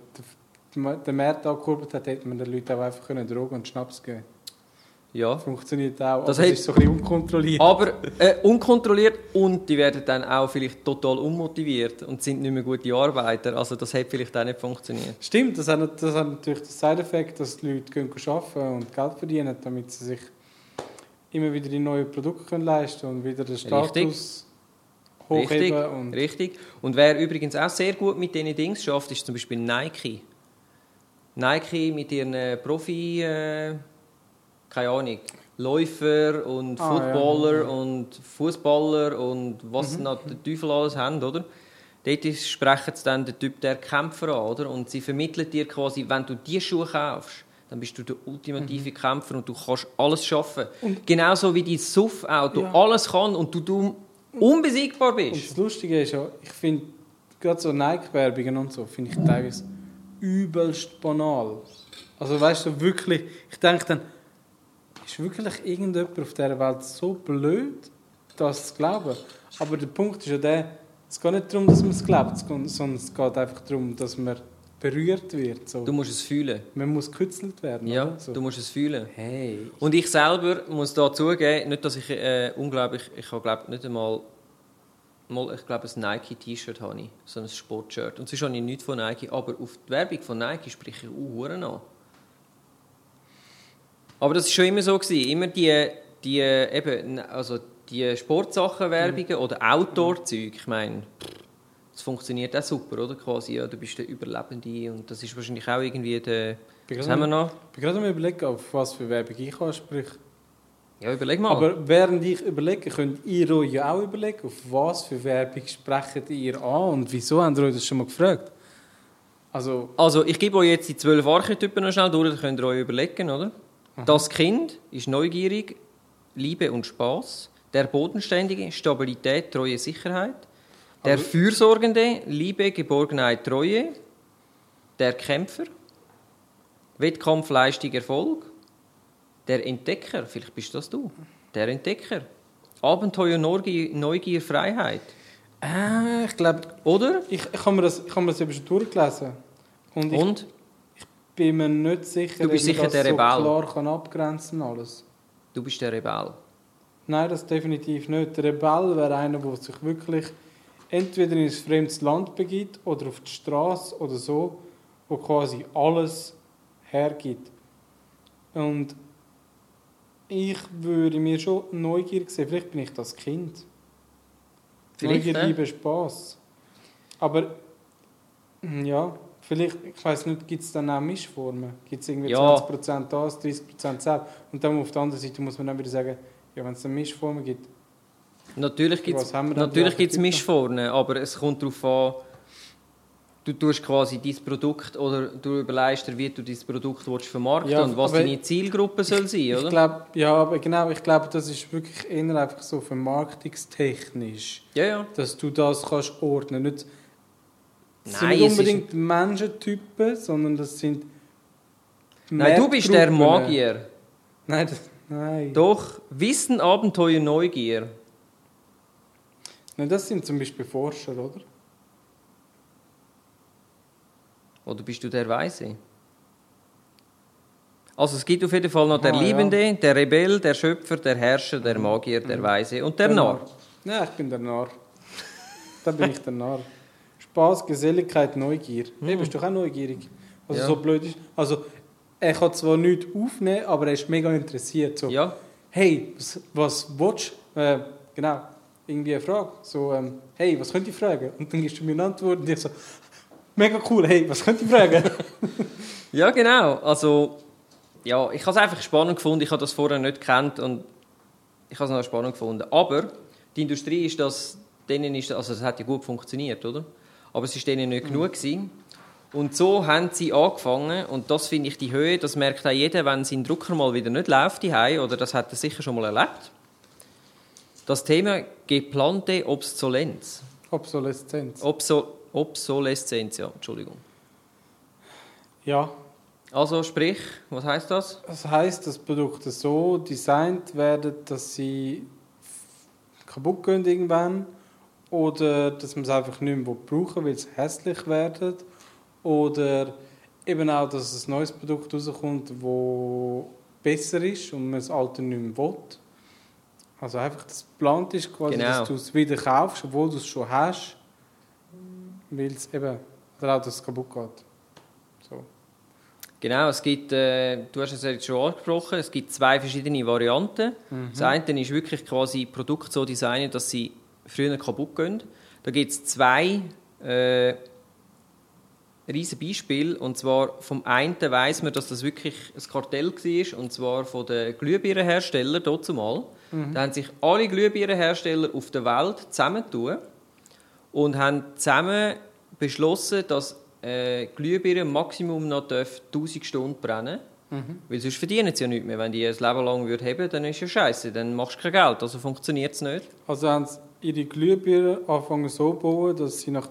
den- Markt angekurbelt hat, hätte man den Leuten auch einfach können Drogen und Schnaps geben Ja. Funktioniert auch, Das aber es ist so ein bisschen unkontrolliert. Aber äh, unkontrolliert und die werden dann auch vielleicht total unmotiviert und sind nicht mehr gute Arbeiter. Also das hat vielleicht auch nicht funktioniert. Stimmt, das hat, das hat natürlich den Side-Effekt, dass die Leute gehen arbeiten und Geld verdienen, damit sie sich immer wieder die neuen Produkte können leisten und wieder den Status Richtig, hochheben. Und richtig. Und wer übrigens auch sehr gut mit diesen Dings schafft, ist zum Beispiel Nike. Nike mit ihren äh, Profi, äh, keine Ahnung, Läufer und Ah, Footballer ja. und Fußballer und was Mhm. noch der Teufel alles haben, oder? Dort ist- sprechen sie dann den Typ der Kämpfer an, oder? Und sie vermitteln dir quasi, wenn du diese Schuhe kaufst, dann bist du der ultimative Mhm. Kämpfer und du kannst alles schaffen. Genauso wie dein Suff-Auto Ja. alles kann und du, du unbesiegbar Und bist. das Lustige ist ja, ich finde, gerade so Nike-Werbungen und so, finde ich teilweise übelst banal. Also weißt du, wirklich, ich denke dann, ist wirklich irgendjemand auf dieser Welt so blöd, das zu glauben? Aber der Punkt ist ja der, es geht nicht darum, dass man es glaubt, sondern es geht einfach darum, dass man berührt wird. So. Du musst es fühlen. Man muss gekützelt werden. Ja, so. du musst es fühlen. Hey. Und ich selber muss da zugeben, nicht, dass ich äh, unglaublich, ich habe glaube nicht einmal, mal, ich glaube ein Nike-T-Shirt habe ich, so ein Sportshirt. Und sonst habe ich nichts von Nike, aber auf die Werbung von Nike spreche ich auch an. Aber das ist schon immer so gewesen. Immer die, die eben, also die Sportsachen-Werbungen oder Outdoor-Zeug. Ich meine, es funktioniert auch super, oder? Quasi, ja, du bist der Überlebende und das ist wahrscheinlich auch irgendwie der... Was haben wir noch? bin gerade am überlegen, auf was für Werbung ich anspreche. Ja, überleg mal. Aber während ich überlege, könnt ihr euch ja auch überlegen, auf was für Werbung sprecht ihr an und wieso habt ihr euch das schon mal gefragt? Also, Also, ich gebe euch jetzt die zwölf Archetypen noch schnell durch, dann könnt ihr euch überlegen, oder? Das Kind ist neugierig, Liebe und Spaß. Der Bodenständige, Stabilität, Treue, Sicherheit. Der Fürsorgende, Liebe, Geborgenheit, Treue. Der Kämpfer, Wettkampf, Leistung, Erfolg. Der Entdecker, vielleicht bist das du. Der Entdecker. Abenteuer, Neugier, Neugier Freiheit. äh, ich glaube, Oder? ich, ich habe mir das, ich habe mir das eben schon durchgelesen. Und ich Und? bin mir nicht sicher, Du bist sicher das der so Rebell. klar kann abgrenzen alles. Du bist der Rebell. Nein, das definitiv nicht. Der Rebell wäre einer, der sich wirklich entweder in ein fremdes Land begibt oder auf die Straße oder so, wo quasi alles hergibt. Und ich würde mir schon neugierig sehen. Vielleicht bin ich das Kind. Vielleicht, Neugier? Liebe, Spaß. Aber mm, ja, vielleicht, ich weiß nicht, gibt es dann auch Mischformen? Gibt es irgendwie Ja. 20% das, 30% selbst? Und dann auf der anderen Seite muss man dann wieder sagen, ja, wenn es dann Mischformen gibt, Natürlich gibt es natürlich gibt's? Mischformen, aber es kommt darauf an, du tust quasi dein Produkt oder du überlegst dir, wie du dein Produkt willst vermarkten Ja, und was deine Zielgruppe soll sein, Ich oder? glaube, ja, aber genau, ich glaube, das ist wirklich eher einfach so vermarktungstechnisch, Ja, ja. dass du das kannst ordnen. Nicht, das sind nicht es ist- unbedingt Menschentypen, sondern das sind Nein, du bist der. Magier. Nein, das, nein. Doch, Wissen, Abenteuer, Neugier. Nein, das sind zum Beispiel Forscher, oder? Oder bist du der Weise? Also es gibt auf jeden Fall noch der Ah, ja. Liebende, der Rebell, der Schöpfer, der Herrscher, der Magier, der Weise und der Narr. Nein, ich bin der Narr. da bin ich der Narr. Spaß, Geselligkeit, Neugier. Hey, bist du auch neugierig? Also Ja. so blöd ist. Also er kann zwar nichts aufnehmen, aber er ist mega interessiert. So, Ja, hey, was, was willst du? Äh, genau, irgendwie eine Frage. So, ähm, hey, was könnt ihr fragen? Und dann gibst du mir eine Antwort und ich so, mega cool, hey, was könnt ihr fragen? Ja, genau. Also, ja, ich habe es einfach spannend gefunden. Ich habe das vorher nicht gekannt und ich habe es noch spannend gefunden. Aber die Industrie ist das, denen ist, also es hat ja gut funktioniert, oder? Aber es ist denen nicht genug gewesen. Und so haben sie angefangen und das finde ich die Höhe. Das merkt auch jeder, wenn sein Drucker mal wieder nicht läuft die oder das hat er sicher schon mal erlebt. Das Thema geplante Obsolenz. Obsoleszenz. Obso Obsoleszenz, ja, Entschuldigung. Ja, Also sprich, was heißt das? das heißt, dass Produkte so designt werden, dass sie kaputt gehen irgendwann oder dass man es einfach nicht mehr brauchen will, weil es hässlich werden oder eben auch, dass ein neues Produkt rauskommt, das besser ist und man das alte nicht mehr will. Also einfach, das geplant ist quasi, Genau. dass du es wieder kaufst, obwohl du es schon hast, weil es eben, oder auch, dass es kaputt geht. So. Genau, es gibt, äh, du hast es jetzt schon angesprochen, es gibt zwei verschiedene Varianten. Das eine ist wirklich quasi Produkte so designen, dass sie früher kaputt gehen. Da gibt es zwei äh, riesen Beispiele. Und zwar vom einen weiss man, dass das wirklich ein Kartell war, und zwar von den Glühbirnenherstellern dort zumal. Da haben sich alle Glühbirnenhersteller auf der Welt zusammentun und haben zusammen beschlossen, dass äh, Glühbirnen Maximum noch dürfen 1000 Stunden brennen Weil sonst verdienen sie ja nichts mehr. Wenn die ein Leben lang würden haben, dann ist ja scheiße, dann machst du kein Geld, also funktioniert es nicht. Also haben sie ihre Glühbirnen angefangen so zu bauen, dass sie nach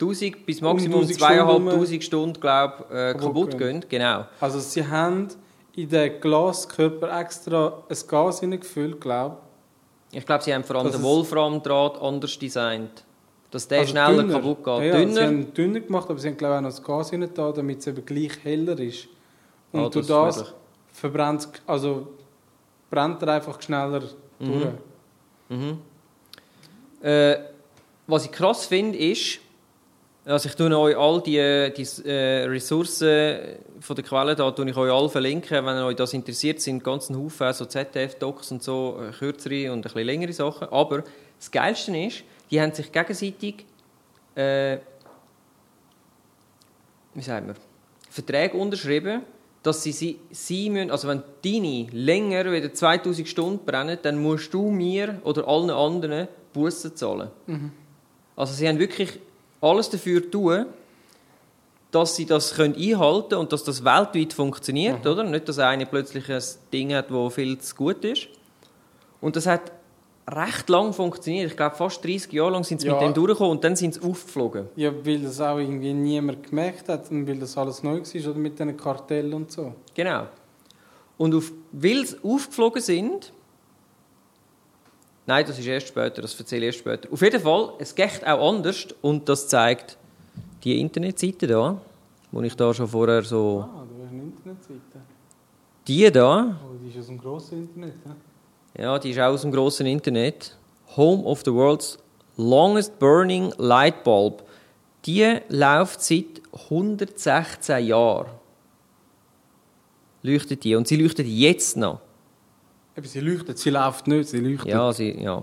1000 bis Um Maximum 1000 2500 Stunden, glaube äh, Kaputt kaputt gehen. gehen. Genau. Also sie haben in den Glaskörper extra ein Gas hineingefüllt, glaube Ich glaube, sie haben vor allem den Wolframdraht anders designt. Dass der Also schneller dünner. kaputt geht. Ja, ja, Sie dünner. haben dünner gemacht, aber sie haben glaube ich auch noch das Gas hinein damit es eben gleich heller ist. Und Ah, durch das das verbrennt also brennt er einfach schneller durch. Mhm. Äh, was ich krass finde, ist, also ich tue euch all die, die äh, Ressourcen von der Quelle da, tue ich euch alle verlinken, wenn euch das interessiert, sind ganzen Haufen so ZDF-Docs und so, äh, kürzere und ein bisschen längere Sachen. Aber das Geilste ist, die haben sich gegenseitig äh, wie sagt man, Verträge unterschrieben, dass sie, sie, sie müssen, also wenn deine länger als 2000 Stunden brennen, dann musst du mir oder allen anderen Bussen zahlen. Also sie haben wirklich alles dafür tun, dass sie das können einhalten können und dass das weltweit funktioniert, oder? Nicht, dass einer plötzlich ein Ding hat, das viel zu gut ist. Und das hat recht lang funktioniert. Ich glaube, fast 30 Jahre lang sind sie Ja. mit dem durchgekommen und dann sind sie aufgeflogen. Ja, weil das auch irgendwie niemand gemerkt hat und weil das alles neu war oder mit diesen Kartellen und so. Genau. Und auf, weil sie aufgeflogen sind. Nein, das ist erst später, das erzähle ich erst später. Auf jeden Fall, es geht auch anders und das zeigt die Internetseite da, wo ich da schon vorher so. Ah, du hast eine Internetseite. Die da, Oh, die ist aus dem grossen Internet. hä? ja, die ist auch aus dem großen Internet. Home of the world's longest burning light bulb. Die läuft seit 116 Jahren. Leuchtet die. Und sie leuchtet jetzt noch. Eben, sie leuchtet, sie läuft nicht, sie leuchtet. Ja, sie, ja.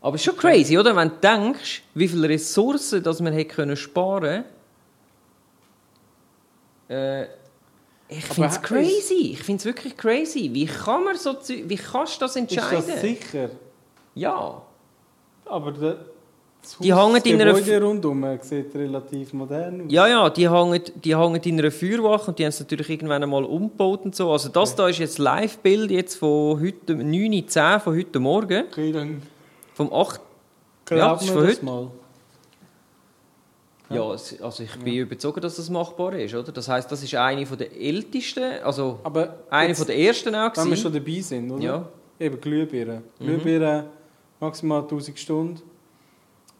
Aber es ist schon crazy, oder? Wenn du denkst, wie viele Ressourcen dass man hätte können sparen äh, Ich finde es ist- crazy. Ich finde es wirklich crazy. Wie kann man so wie kannst du das Ist entscheiden? das sicher? ja. Aber der, Die hängen in einer Gebäude rundum sieht relativ modern aus. Ja, ja, die hängen, die hängen in einer Feuerwache und die haben es natürlich irgendwann einmal umgebaut und so. Also das da ist jetzt Live-Bild jetzt von heute, 9.10 von heute Morgen, Okay, dann vom 8. Ja, das ist von heute. mal. Ja, also ich bin überzeugt, dass das machbar ist, oder? Das heißt, das ist eine von der ältesten, also Aber eine jetzt, von der ersten auch wenn wir gewesen. schon dabei sind, oder? Ja. Mhm. Eben Glühbirnen. Glühbirnen maximal 1000 Stunden.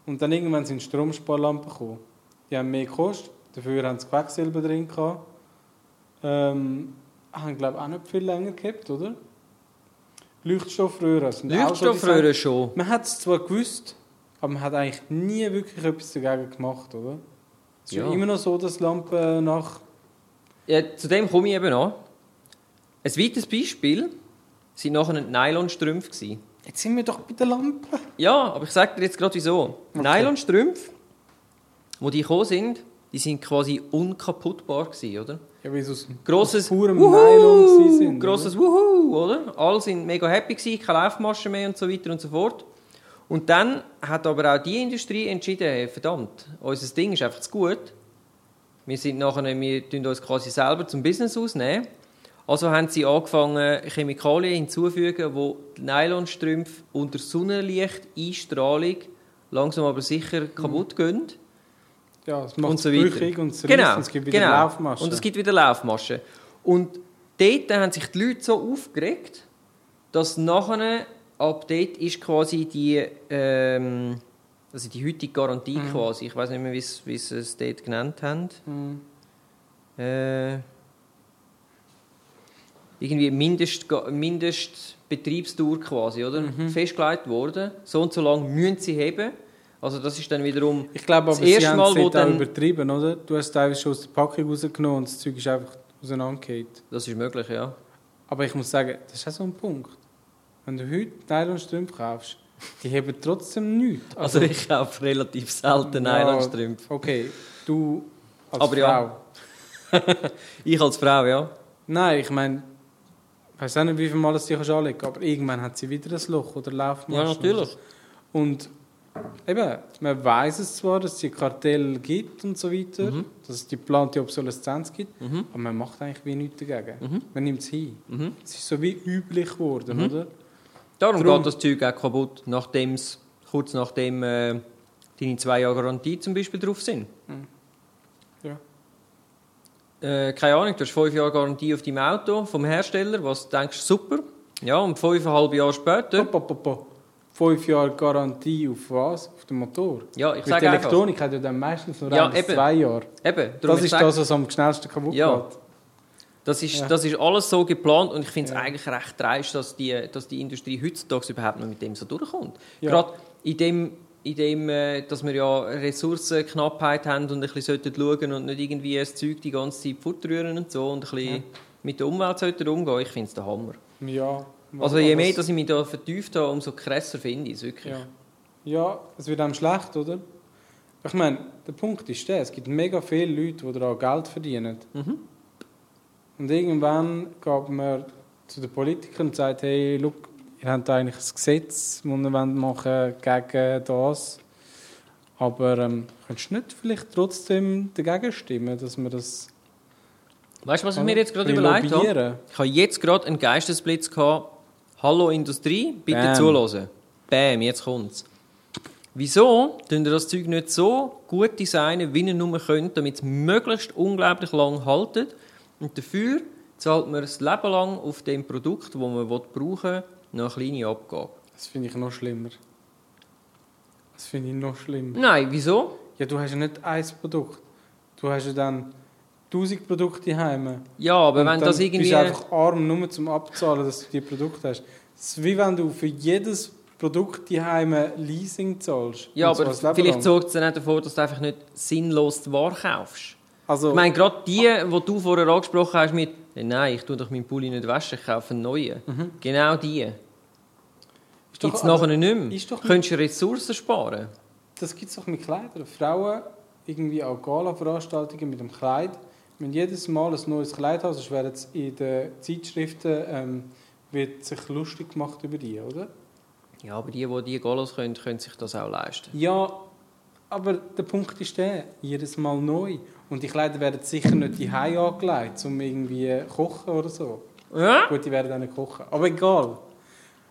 Und dann irgendwann sind Stromsparlampen gekommen. Die haben mehr gekostet, dafür haben sie Quecksilber drin gehabt. Ähm, haben, glaube ich, auch nicht viel länger gehabt, oder? Leuchtstoffröhren sind auch schon Leuchtstoffröhren schon. Man hat es zwar gewusst, aber man hat eigentlich nie wirklich etwas dagegen gemacht, oder? Es ist ja. Immer noch so, dass Lampen nach... Ja, zu dem komme ich eben an. Ein weiteres Beispiel sind nachher Nylonstrümpfe. Jetzt sind wir doch bei den Lampen. Ja, aber ich sage dir jetzt gerade wieso. Okay. Nylonstrümpfe, wo die gekommen sind, die sind quasi unkaputtbar gewesen, oder? Ja, weil sie aus Grosses aus purem Wuhu! Nylon sind. Grosses Wuhu, oder? Alle sind mega happy gewesen, keine Laufmaschen mehr und so weiter und so fort. Und dann hat aber auch die Industrie entschieden, hey, verdammt, unser Ding ist einfach zu gut. Wir sind nachher, wir tun uns quasi selber zum Business ausnehmen. Also haben sie angefangen, Chemikalien hinzufügen, die Nylonstrümpfe unter Sonnenlicht, Einstrahlung langsam aber sicher kaputt gehen. Ja, es macht und so brüchig und es genau, reißt und es gibt wieder genau. Laufmaschen. Und es gibt wieder Laufmaschen. Und dort haben sich die Leute so aufgeregt, dass nachher, ab dort ist quasi die, ähm, also die heutige Garantie Mhm. quasi, ich weiß nicht mehr, wie sie- wie sie es dort genannt haben, Mhm. äh, irgendwie Mindest, Mindestbetriebsdauer quasi, oder? Mhm. Festgelegt worden. So und so lange müssen sie haben. Also das ist dann wiederum Ich glaube Das aber, sie erste Mal, es wo auch dann- übertrieben, oder? Du hast teilweise schon aus der Packung rausgenommen und das Zeug ist einfach auseinandergefallen. Das ist möglich, ja. Aber ich muss sagen, das ist auch so ein Punkt. Wenn du heute Nylonstrümpfe kaufst, die haben trotzdem nichts. Also ich kaufe relativ selten Ja. Nylonstrümpfe. Okay, du als Aber Frau. ja. Ich als Frau, ja. Nein, ich meine, ich weiß auch nicht, wie viel Mal die kannst anlegen aber irgendwann hat sie wieder ein Loch oder Laufmaschen. Ja, natürlich. Und eben, man weiß es zwar, dass es die Kartelle gibt und so weiter, Mhm. dass es die geplante Obsoleszenz gibt, Mhm. aber man macht eigentlich wie nichts dagegen. Mhm. Man nimmt es hin. Mhm. Es ist so wie üblich geworden, Mhm. oder? Darum Drum- geht das Zeug auch kaputt, nachdem's, kurz nachdem äh, deine zwei Jahre Garantie zum Beispiel drauf sind. Ja. Äh, keine Ahnung, du hast fünf Jahre Garantie auf deinem Auto vom Hersteller, was du denkst, super. Ja, und fünfeinhalb Jahre später, Pop, pop, pop. Fünf Jahre Garantie auf was? Auf den Motor. ja, ich Mit sage der einfach, Elektronik hat ja dann meistens nur Ja, eben. zwei Jahre. eben, Das ist sage, das, was am schnellsten kaputt Ja. geht. Das ist, Ja. das ist alles so geplant und ich finde es Ja. eigentlich recht dreist, dass die, dass die Industrie heutzutage überhaupt noch mit dem so durchkommt. Ja. Gerade in dem, in dem äh, dass wir ja Ressourcenknappheit haben und ein bisschen sollten schauen und nicht irgendwie das Zeug die ganze Zeit fortrühren und so und ein bisschen Ja. mit der Umwelt sollten umgehen. Ich finde es der Hammer. Ja. Also je mehr, dass ich mich da vertieft habe, umso krasser finde ich es wirklich. Ja. ja, es wird einem schlecht, oder? Ich meine, der Punkt ist der, es gibt mega viele Leute, die daran Geld verdienen. Mhm. Und irgendwann geht man zu den Politikern und sagt, hey, look, ihr habt eigentlich ein Gesetz, das ihr machen wollt gegen das. Aber ähm, könntest du nicht vielleicht trotzdem dagegen stimmen, dass wir das Weißt du, was ich mir jetzt gerade überlegt habe? Ich habe jetzt gerade einen Geistesblitz gehabt. Hallo Industrie, bitte Bam. zuhören. Bam, jetzt kommt's. Wieso tun ihr das Zeug nicht so gut designen, wie ihr nur könnt, damit es möglichst unglaublich lang haltet? Und dafür zahlt man das Leben lang auf dem Produkt, das man brauchen will, noch eine kleine Abgabe. Das finde ich noch schlimmer. Das finde ich noch schlimmer. Nein, wieso? Ja, du hast ja nicht ein Produkt. Du hast ja dann tausend Produkte daheim. Ja, aber wenn das bist irgendwie... du einfach arm, nur zum Abzahlen, dass du die Produkte hast. Es ist wie wenn du für jedes Produkt daheim Leasing zahlst. Ja, aber vielleicht sorgt es dann auch davor, dass du einfach nicht sinnlos die Ware kaufst. Also, Ich meine, gerade die, die du vorher angesprochen hast mit «Hey, «Nein, ich tue doch meinen Pulli nicht waschen, ich kaufe einen neuen». Genau die. Gibt es also, nachher nicht mehr. ist doch- Könntest du Ressourcen sparen. Das gibt es doch mit Kleidern. Frauen, irgendwie auch Gala-Veranstaltungen mit dem Kleid, wenn jedes Mal ein neues Kleid haben, sonst es in den Zeitschriften ähm, wird sich lustig gemacht über die, oder? Ja, aber die, die die Galos können, können sich das auch leisten. Ja, aber der Punkt ist der, jedes Mal neu. Und die Kleider werden sicher nicht die angelegt, um irgendwie kochen oder so. Ja? Gut, die werden auch nicht kochen. Aber egal.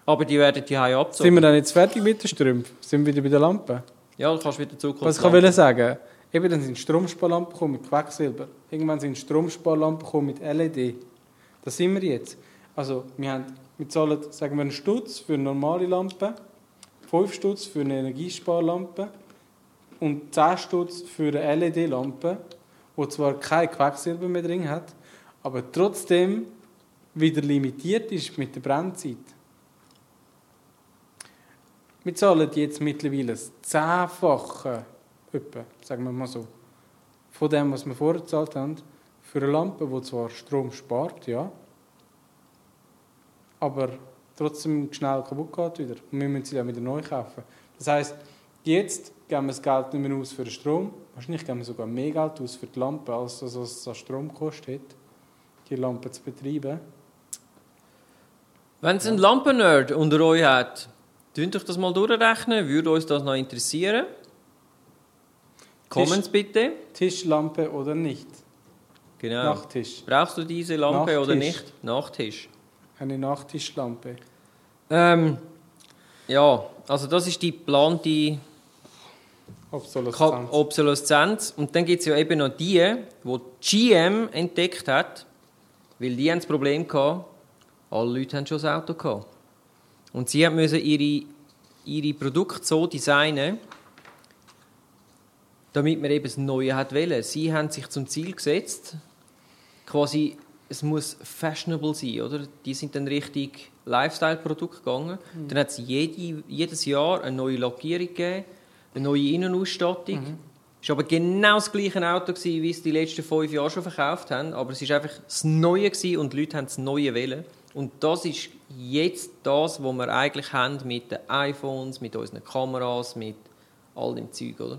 Aber die werden die Sind abzogen. wir dann jetzt fertig mit den Strümpfen? Sind wir wieder bei der Lampe? Ja, du kannst wieder zurück. Was ich wollte sagen, eben dann sind Stromsparlampen gekommen mit Quecksilber. Irgendwann sind Stromsparlampen gekommen mit LED. Da sind wir jetzt. Also wir, haben, wir zahlen, sagen wir, einen Stutz für eine normale Lampe, 5 Stutz für eine Energiesparlampe und 10 Stutz für eine LED-Lampe, die zwar kein Quecksilber mehr drin hat, aber trotzdem wieder limitiert ist mit der Brennzeit. Wir zahlen jetzt mittlerweile das Zehnfache, etwa, sagen wir mal so, von dem, was wir vorher gezahlt haben, für eine Lampe, die zwar Strom spart, ja, aber trotzdem schnell kaputt geht wieder. Und wir müssen sie dann wieder neu kaufen. Das heisst, jetzt geben wir das Geld nicht mehr aus für den Strom. Wahrscheinlich geben wir sogar mehr Geld aus für die Lampe, als das, was es an Strom kostet, die Lampe zu betreiben. Wenn es einen Lampennerd unter euch hat, könnt euch das mal durchrechnen. Würde uns das noch interessieren? Comments bitte. Tischlampe oder nicht? Genau. Nachttisch. Brauchst du diese Lampe oder Nachttisch. nicht? Nachttisch. Eine Nachttischlampe. Ähm, ja, also das ist die geplante Obsoleszenz. Obsoleszenz. Und dann gibt es ja eben noch die, die GM entdeckt hat, weil die haben das Problem gehabt, alle Leute haben schon das Auto gehabt. Und sie müssen ihre, ihre Produkte so designen, damit man eben das Neue hat wollen. Sie haben sich zum Ziel gesetzt, quasi, es muss fashionable sein, oder? Die sind dann richtig Lifestyle-Produkt gegangen. Dann hat es jede, jedes Jahr eine neue Lackierung gegeben, eine neue Innenausstattung. Es war aber genau das gleiche Auto, gewesen, wie es die letzten fünf Jahre schon verkauft haben. Aber es war einfach das Neue gewesen und die Leute haben das Neue wählen. Und das ist jetzt das, was wir eigentlich haben mit den iPhones, mit unseren Kameras, mit all dem Zeug, oder?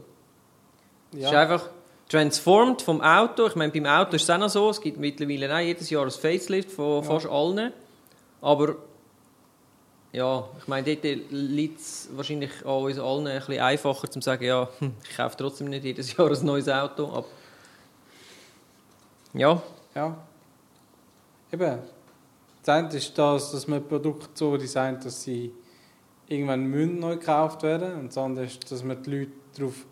Es ist Ja. einfach transformed vom Auto. Ich meine, beim Auto ist es auch noch so. Es gibt mittlerweile auch jedes Jahr ein Facelift von fast allen. Aber ja, ich meine, dort liegt es wahrscheinlich an uns allen ein bisschen einfacher, zu sagen, ja, hm, ich kaufe trotzdem nicht jedes Jahr ein neues Auto. Aber ja, Ja. Eben. Das eine ist das, dass man Produkte so designt, dass sie irgendwann müssen neu gekauft werden. Und das andere ist, dass man die Leute darauf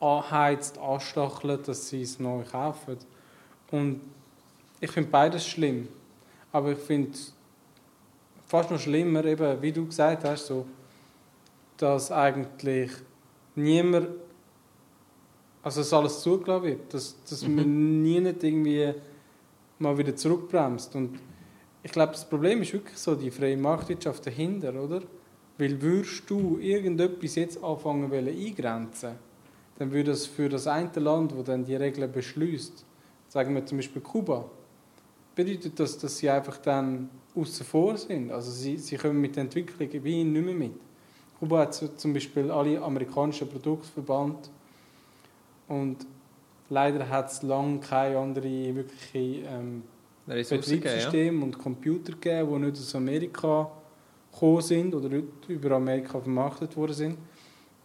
anheizt, anstachelt, dass sie es neu kaufen. Und ich finde beides schlimm. Aber ich finde fast noch schlimmer, eben, wie du gesagt hast, so, dass eigentlich niemand, also dass alles zugelassen wird, dass, dass man nie nicht irgendwie mal wieder zurückbremst. Und ich glaube, das Problem ist wirklich so die freie Marktwirtschaft dahinter, oder? Weil würdest du irgendetwas jetzt anfangen wollen eingrenzen, dann würde das für das eine Land, das dann die Regeln beschließt, sagen wir zum Beispiel Kuba, bedeutet das, dass sie einfach dann außen vor sind. Also sie, sie kommen mit der Entwicklung wie nicht mehr mit. Kuba hat zum Beispiel alle amerikanischen Produkte verbannt Und leider hat es lange keine andere wirkliche ähm, geben, ja. Und Computer gegeben, die nicht aus Amerika gekommen sind oder nicht über Amerika vermarktet worden sind.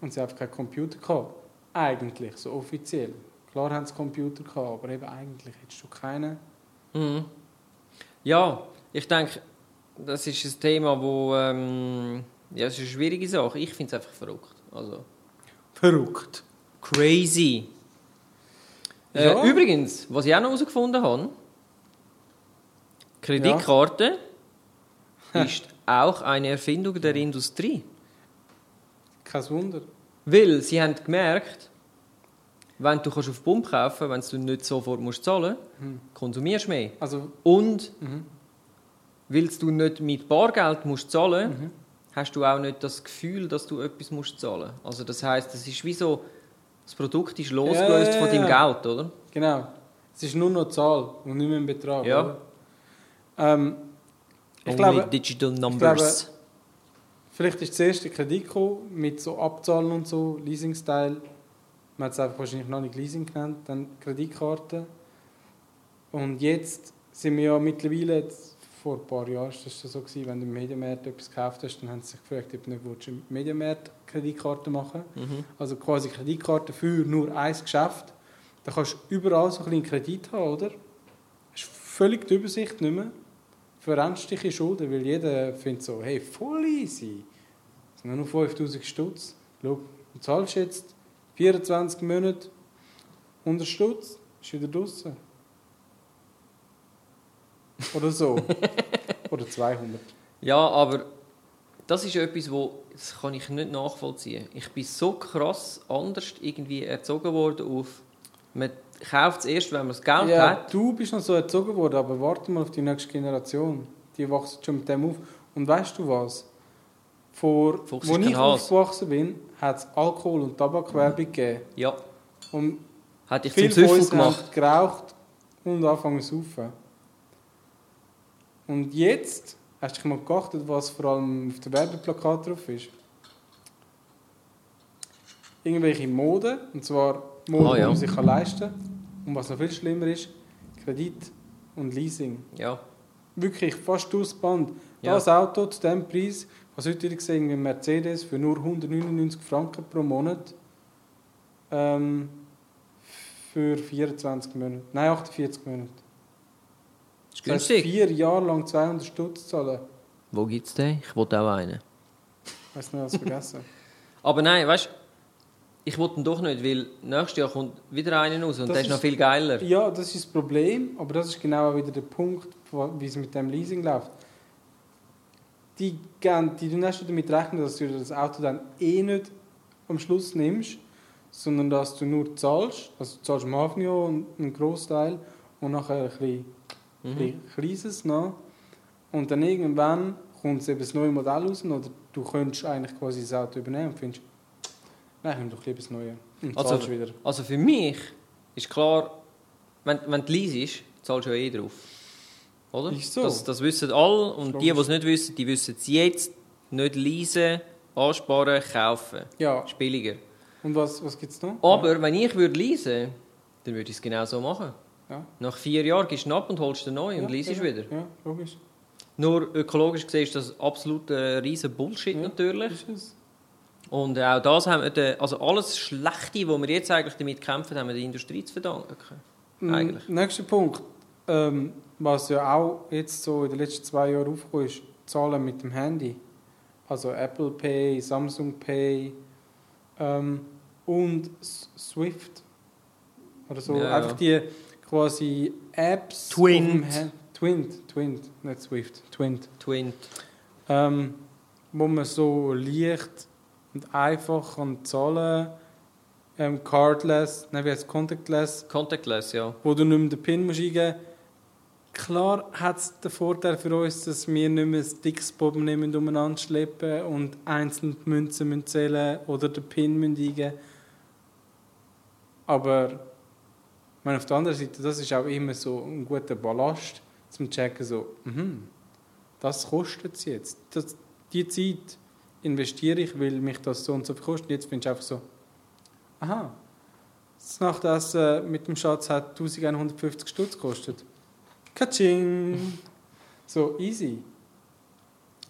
Und sie haben keinen Computer gehabt. Eigentlich, so offiziell. Klar haben sie Computer gehabt, aber eben eigentlich hättest du keinen. Mhm. Ja, ich denke, das ist ein Thema, wo ähm, ja, es ist eine schwierige Sache. Ich finde es einfach verrückt. Also Verrückt. crazy. Äh, Ja. Übrigens, was ich auch noch herausgefunden habe, Kreditkarte ist auch eine Erfindung der Industrie. Kein Wunder. Weil sie haben gemerkt, wenn du kannst auf Pump kaufen kannst, wenn du nicht sofort musst zahlen Hm. konsumierst du mehr. Also, Und mhm. Weil du nicht mit Bargeld musst zahlen Mhm. hast du auch nicht das Gefühl, dass du etwas musst zahlen Also das heißt, es ist wie so, das Produkt ist losgelöst Ja, ja, von deinem ja. Geld, oder? genau. Es ist nur noch Zahl und nicht mehr ein Betrag. Ja. Ähm, ich Only glaube, digital numbers. Vielleicht ist das erste Kredit gekommen, mit so Abzahlen und so, Leasing-Style. Man hat es einfach wahrscheinlich noch nicht Leasing genannt, dann Kreditkarte. Und jetzt sind wir ja mittlerweile, jetzt, vor ein paar Jahren ist das so gewesen, wenn du im Mediamarkt etwas gekauft hast, dann haben sie sich gefragt, ob du nicht im Mediamarkt Kreditkarte machen Mhm. Also quasi Kreditkarte für nur ein Geschäft. Da kannst du überall so ein bisschen Kredit haben, oder? Hast völlig die Übersicht nicht mehr. Verrennst dich in Schulden, weil jeder findet so, hey, voll easy. Das sind nur 5000 Stutz. Schau, du zahlst jetzt 24 Monate 100 Stutz, ist wieder draußen. Oder so. Oder 200. Ja, aber das ist etwas, wo das kann ich nicht nachvollziehen. Ich bin so krass anders irgendwie erzogen worden auf, man kauft es erst, wenn man das Geld Ja, hat. du bist noch so erzogen worden, aber warte mal auf die nächste Generation. Die wachsen schon mit dem auf. Und weißt du was? Vor, Fuchs wo ich aufgewachsen bin, hat es Alkohol- und Tabakwerbung gegeben. Ja, Und hat dich zum viele von Süffel gemacht. geraucht und angefangen zu saufen. Und jetzt, hast du dich mal geachtet, was vor allem auf dem Werbeplakat drauf ist? Irgendwelche Mode, und zwar Mode, Ah, ja. die man sich kann leisten kann. Und was noch viel schlimmer ist, Kredit und Leasing. Ja, Wirklich fast durchs Band. Ja. Das Auto zu diesem Preis, was heute wieder gesehen, wie Mercedes für nur 199 Franken pro Monat. Ähm, für 24 Monate. Nein, 48 Monate. Ist Das heißt, günstig. vier Jahre lang 200 Stutz zahlen. Wo gibt es den? Ich wollte auch einen. Ich weiß nicht, was vergessen. Aber nein, weißt du, ich wollte ihn doch nicht, weil nächstes Jahr kommt wieder einer raus und Das der ist ist- noch viel geiler. ja, das ist das Problem, aber das ist genau auch wieder der Punkt, wie es mit dem Leasing läuft. Die, gehen- die du nicht damit rechnen, dass du das Auto dann eh nicht am Schluss nimmst, sondern dass du nur zahlst. Also du zahlst am Anfang ja einen einen Großteil und nachher ein bisschen, Mhm. ein kleines noch. Und dann irgendwann kommt eben das neue Modell raus oder du könntest eigentlich quasi das Auto übernehmen und findest, nein, ich nehme doch lieber das neue. Und Also- wieder. Also für mich ist klar, wenn, wenn du leasest, zahlst du ja eh drauf. Oder? Ist so. Das, das wissen alle und die, die es nicht wissen, die wissen es jetzt. Nicht leasen, ansparen, kaufen. Ja, Ist billiger. und was, was gibt es noch? Aber wenn ich würde leasen, dann würde ich es genau so machen. Ja. Nach vier Jahren gehst du ab und holst den neu und Ja, leasest genau. wieder. Ja, logisch. Nur ökologisch gesehen ist das absolut ein riesen Bullshit Ja. natürlich. Und auch das haben wir, also alles Schlechte, wo wir jetzt eigentlich damit kämpfen, haben wir der Industrie zu verdanken. Eigentlich. Mm, Nächster Punkt. Ähm, was ja auch jetzt so in den letzten zwei Jahren aufgekommen ist, Zahlen mit dem Handy. Also Apple Pay, Samsung Pay ähm, und Swift. Oder so. Ja, Einfach die quasi Apps. Twint. Twint, Twint, nicht Swift, Twint. Twint. ähm, wo man so leicht und einfach kann zahlen ähm, cardless, nein, wie heißt es, contactless, Contactless, ja. wo du nicht mehr den PIN musst eingeben Klar hat es den Vorteil für uns, dass wir nicht mehr ein dickes Portemonnaie müssen umeinander schleppen und einzeln die Münzen müssen zählen oder den PIN müssen eingeben Aber ich meine, auf der anderen Seite, das ist auch immer so ein guter Ballast, zum checken, so, mhm, das kostet es jetzt. Das, die Zeit investiere ich, weil mich das so und so kostet. Jetzt bin ich einfach so, aha, das Nachtessen mit dem Schatz hat 1150 Stutz gekostet. Katsching! So, easy.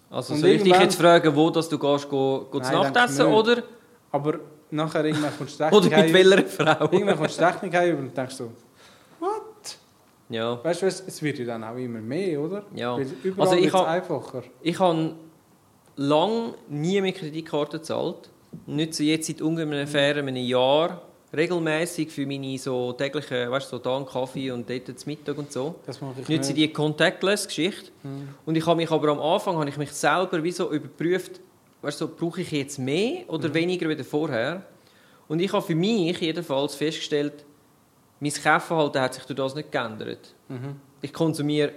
Also Und soll ich dich jetzt fragen, wo dass du gehst, go, go Nein, Nacht denke essen nicht. oder, Aber nachher irgendwann kommst du oder mit welcher Frau? Irgendwann kommst du die Rechnung heim und denkst so, what? Ja, Weißt du, was, es wird ja dann auch immer mehr, oder? ja. Weil überall Also ich hab- einfacher. Ich habe lange nie mehr Kreditkarte gezahlt. Nutze jetzt seit ungefähr einem einem Jahr regelmäßig für meine so täglichen, weißt du, so da einen Kaffee und dort zum Mittag und so. Das mache ich Nutze nicht. die Contactless-Geschichte. Hm. Und ich habe mich aber am Anfang habe ich mich selber wie so überprüft, weißt du, so, brauche ich jetzt mehr oder Mhm. weniger wie vorher? Und ich habe für mich jedenfalls festgestellt, mein Kaufverhalten hat sich durch das nicht geändert. Mhm. Ich konsumiere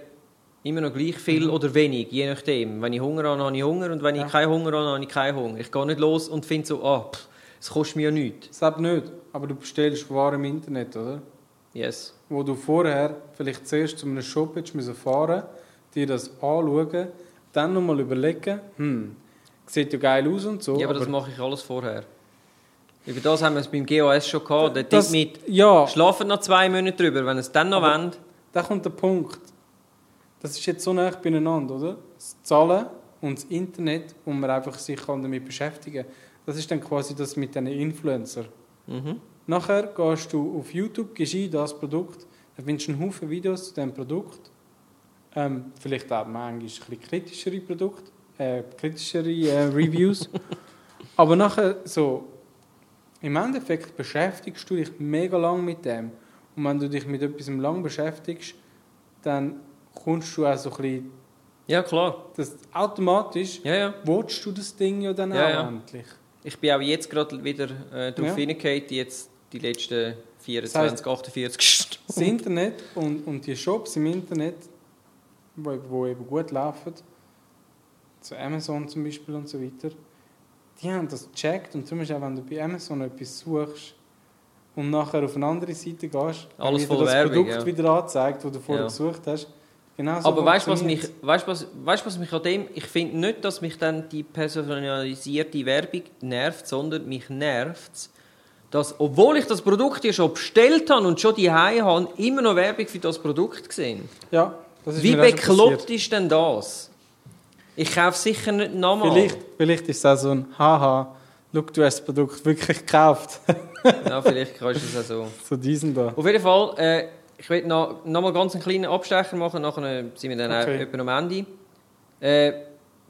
immer noch gleich viel oder wenig, je nachdem. Wenn ich Hunger habe, habe ich Hunger und wenn Ja. ich keinen Hunger habe, habe ich keinen Hunger. Ich gehe nicht los und finde so, ah, pff, es kostet mir ja nichts. Selbst nicht, aber du bestellst Waren im Internet, oder? Yes. Wo du vorher vielleicht zuerst zu einem Shop hättest fahren dir das anschauen, dann nochmal überlegen, hm, sieht ja geil aus und so. ja, aber, das mache ich alles vorher. Über das haben wir es beim GOS schon gehabt. Dort das, mit ja, schlafen noch zwei Monate drüber, wenn es dann noch Aber- wollen. da kommt der Punkt. Das ist jetzt so nah beieinander, oder? Das Zahlen und das Internet, wo man einfach sich kann damit beschäftigen kann. Das ist dann quasi das mit diesen Influencer. Mhm. Nachher gehst du auf YouTube, gehst ein, das Produkt, dann findest du einen Haufen Videos zu diesem Produkt. Ähm, vielleicht auch manchmal ein bisschen kritischere Produkte, äh, kritischere äh, Reviews. Aber nachher so, im Endeffekt beschäftigst du dich mega lang mit dem. Und wenn du dich mit etwas lang beschäftigst, dann kommst du auch so ein bisschen, Ja, klar. das, automatisch Ja, ja. watchst du das Ding ja dann Ja, auch ja. endlich. Ich bin auch jetzt gerade wieder äh, darauf Ja. hingekommen, jetzt die letzten 24, Das heisst- 48 Stunden. Das Internet und, und die Shops im Internet, wo, wo eben gut laufen, zu Amazon zum Beispiel und so weiter, die haben das gecheckt und zum Beispiel auch wenn du bei Amazon etwas suchst und nachher auf eine andere Seite gehst, Alles wird dir das Werbung, Produkt ja. wieder angezeigt, das du vorher Ja. gesucht hast. Genau so Aber weißt du, was mich, weißt, was, weißt, was mich an dem. Ich finde nicht, dass mich dann die personalisierte Werbung nervt, sondern mich nervt es, dass, obwohl ich das Produkt ja schon bestellt habe und schon die habe, immer noch Werbung für das Produkt gesehen. Ja, das ist Wie bekloppt ist denn das? Ich kaufe sicher nicht nochmal. Vielleicht, vielleicht ist es auch so ein Haha, schau, du hast das Produkt wirklich gekauft. Ja, vielleicht kannst du es auch so. so diesen da. Auf jeden Fall, äh, ich will noch, noch mal ganz einen kleinen Abstecher machen, nachher sind wir dann Okay. auch am Ende. Äh,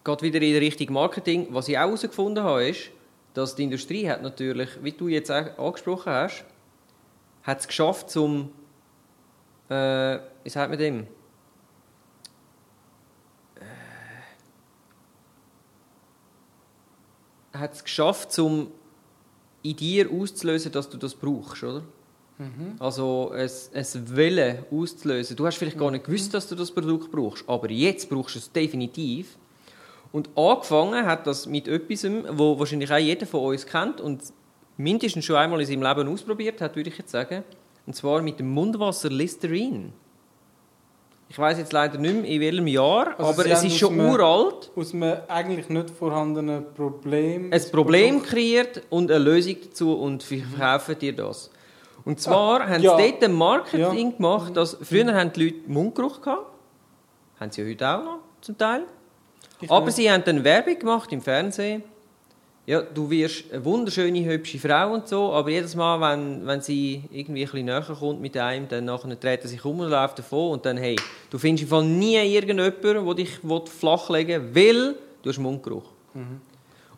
geht wieder in Richtung Marketing. Was ich auch herausgefunden habe, ist, dass die Industrie hat natürlich, wie du jetzt auch angesprochen hast, hat es geschafft, zum, äh, wie sagt man dem? Hat es geschafft, zum in dir auszulösen, dass du das brauchst, oder? Mhm. Also es, es Willen auszulösen. Du hast vielleicht gar nicht gewusst, dass du das Produkt brauchst, aber jetzt brauchst du es definitiv. Und angefangen hat das mit etwas, wo wahrscheinlich auch jeder von uns kennt und mindestens schon einmal in seinem Leben ausprobiert hat, würde ich jetzt sagen. Und zwar mit dem Mundwasser Listerine. Ich weiß jetzt leider nicht mehr, in welchem Jahr, Also aber es ist schon einem- uralt. Aus einem eigentlich nicht vorhandenen Problem. ein Problem kreiert und eine Lösung dazu und verkaufen dir das. Und zwar Ah, haben ja. sie dort ein Marketing Ja. gemacht, dass früher haben die Leute Mundgeruch gehabt, haben sie ja heute auch noch zum Teil. Ich Aber nicht. sie haben dann Werbung gemacht im Fernsehen. Ja, du wirst eine wunderschöne, hübsche Frau und so, aber jedes Mal, wenn, wenn sie irgendwie ein bisschen näher kommt mit einem, dann nachher dreht er sich um und läuft davon und dann, hey, du findest im Fall nie irgendjemanden, der dich flachlegen will, weil du hast Mundgeruch.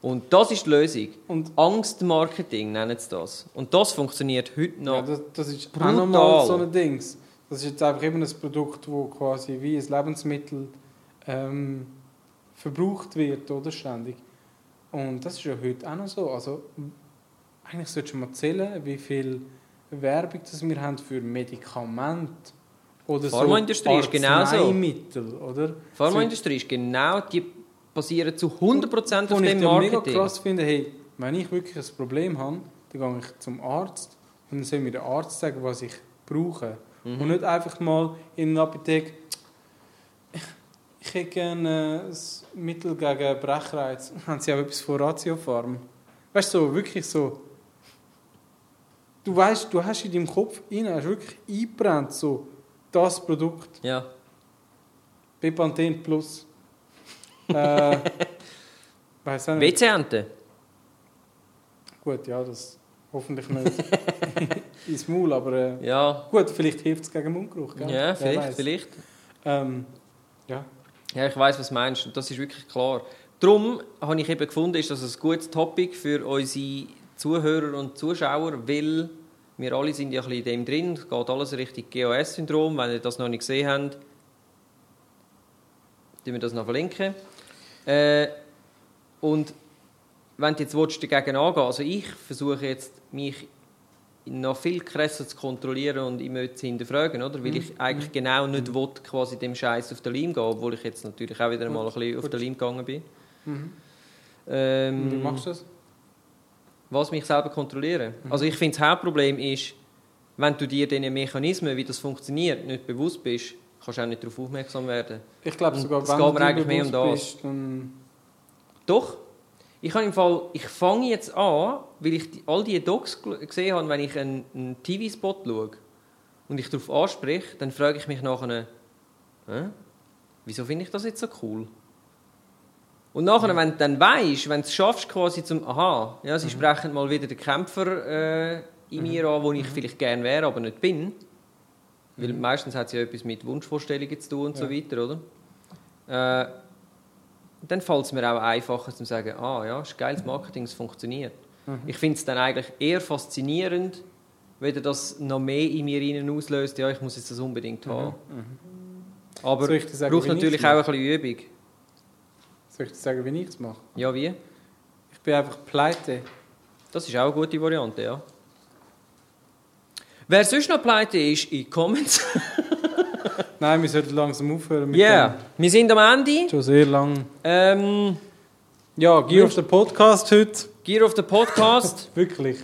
Und das ist die Lösung. Und Angstmarketing nennen sie das. Und das funktioniert heute noch. Ja, das, das ist Brutal. auch nochmal so ein Dings. Das ist jetzt einfach eben ein Produkt, das quasi wie ein Lebensmittel ähm, verbraucht wird, oder ständig. Und das ist ja heute auch noch so. Also, eigentlich solltest du mal zählen, wie viel Werbung das wir haben für Medikamente. Oder Pharmaindustrie ist genauso. Arzneimittel, oder? Die Pharmaindustrie ist genau, die basieren zu 100% auf Was ich dem ja mega Marketing. krass finde, hey, wenn ich wirklich ein Problem habe, dann gehe ich zum Arzt und dann soll mir der Arzt sagen, was ich brauche. Mhm. Und nicht einfach mal in einer Apotheke, ich, ich hätte gerne ein Mittel gegen Brechreiz. Haben Sie auch etwas von Ratiofarm? Weißt du, so, wirklich so. du weißt, du hast in deinem Kopf rein, hast wirklich eingebrannt, so, das Produkt, Ja. Bepanthen Plus. äh, weiss auch nicht. WC-Ente. Gut, ja, das hoffentlich nicht ins Maul, aber äh, Ja. gut, vielleicht hilft es gegen Mundgeruch, gell? Ja, vielleicht, vielleicht. Ähm, ja, Ja, ich weiß, was du meinst. Und das ist wirklich klar. Darum habe ich eben gefunden, ist das ein gutes Topic für unsere Zuhörer und Zuschauer, weil wir alle sind ja ein bisschen in dem drin. Es geht alles Richtung GOS-Syndrom. Wenn ihr das noch nicht gesehen habt, tun wir das noch verlinken. Äh, und wenn du jetzt dagegen angehen also ich versuche jetzt, mich noch viel krasser zu kontrollieren und immer zu hinterfragen, oder? weil ich eigentlich genau nicht will, quasi dem Scheiß auf den Leim gehen, obwohl ich jetzt natürlich auch wieder mal ein bisschen auf den Leim gegangen bin. Mhm. Ähm, wie machst du das? was mich selber kontrollieren. Also ich finde, das Hauptproblem ist, wenn du dir diesen Mechanismen, wie das funktioniert, nicht bewusst bist, kannst du auch nicht darauf aufmerksam werden. Ich glaube sogar, wenn du dir um bewusst das. Bist, dann Doch, ich habe im Fall, ich fange jetzt an, weil ich die, all diese Docs gesehen habe, wenn ich einen, einen TV-Spot schaue und ich darauf anspreche, dann frage ich mich nachher, Hä? wieso finde ich das jetzt so cool? Und nachher, wenn du dann weißt, wenn du es schaffst, quasi zum, aha, ja, sie sprechen mal wieder den Kämpfer äh, in mir an, wo ich vielleicht gerne wäre, aber nicht bin. Weil meistens hat es ja etwas mit Wunschvorstellungen zu tun und so Ja. weiter, oder? Äh, dann fällt es mir auch einfacher zu sagen, ah ja, ist geiles Marketing, es funktioniert. Mhm. Ich finde es dann eigentlich eher faszinierend, wenn das noch mehr in mir rein auslöst, ja, ich muss jetzt das unbedingt haben. Aber Soll ich dir sagen, braucht natürlich auch ein bisschen Übung. Soll ich dir sagen, wie ich es mache? Ja, wie? Ich bin einfach pleite. Das ist auch eine gute Variante, ja. Wer sonst noch pleite ist, in die Comments. Nein, wir sollten langsam aufhören Ja, wir sind am Ende. Schon sehr lang. Ähm, Ja, Gear of the Podcast heute. Gear of the Podcast. Wirklich.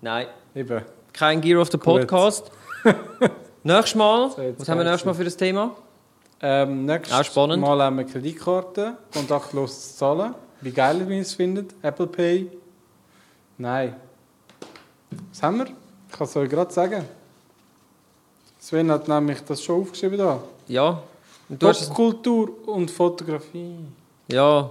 Nein, Eben. kein Gear of the. Podcast. nächstes Mal, was haben wir nächstes Mal für das Thema? Ähm, nächstes Auch spannend. Mal haben wir Kreditkarte, kontaktlos zu zahlen. Wie geil ihr es findet. Apple Pay. Nein. Was haben wir? Ich kann es euch gerade sagen. Sven hat nämlich das schon aufgeschrieben da. Ja, und du Popkultur und Fotografie. ja,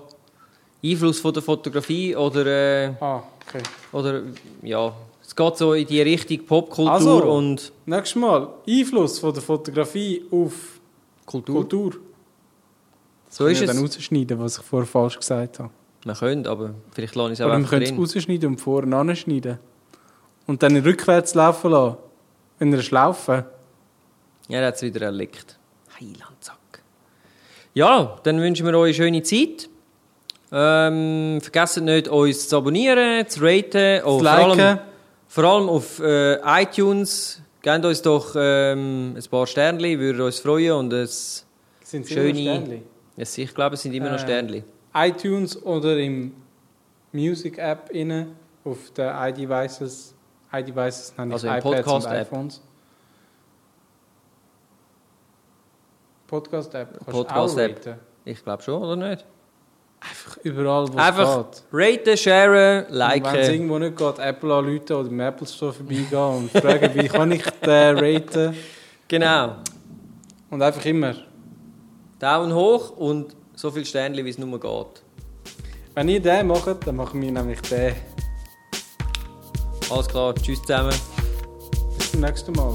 Einfluss von der Fotografie oder, äh, Ah, okay. oder ja, es geht so in die Richtung Popkultur Also. und Nächstes Mal. Einfluss von der Fotografie auf Kultur. Kultur. So ist es. dann rausschneiden, was ich vorher falsch gesagt habe. Man könnte, aber vielleicht lasse ich es auch Oder wir einfach können es rausschneiden und vorne anschneiden. Und dann rückwärts laufen lassen. In einer Schlaufe. Ja, er hat es wieder erlickt. Heilandsack. Ja, dann wünschen wir euch eine schöne Zeit. Ähm, vergesst nicht, uns zu abonnieren, zu raten. Oh, Zu vor, allem, liken. vor allem auf äh, iTunes. Gebt uns doch ähm, ein paar Sternchen, würde uns freuen. Und es, Sind Schöne- immer Sternli. es, ich glaube, es sind immer noch Äh, Sternchen. iTunes oder im Music App inne auf den iDevices. iDevices nenne ich Also iPads und iPhones. Podcast-App. raten. Ich glaube schon, oder nicht? Einfach überall, wo Einfach es geht. raten, sharen, Und Wenn es liken. irgendwo nicht geht, Apple anrufen oder im Apple Store vorbeigehen und fragen, wie kann ich den raten. Genau. Und einfach immer. Daumen hoch und so viele Sternchen, wie es nur geht. Wenn ihr den macht, dann machen wir nämlich den. Alles klar, tschüss zusammen. Bis zum nächsten Mal.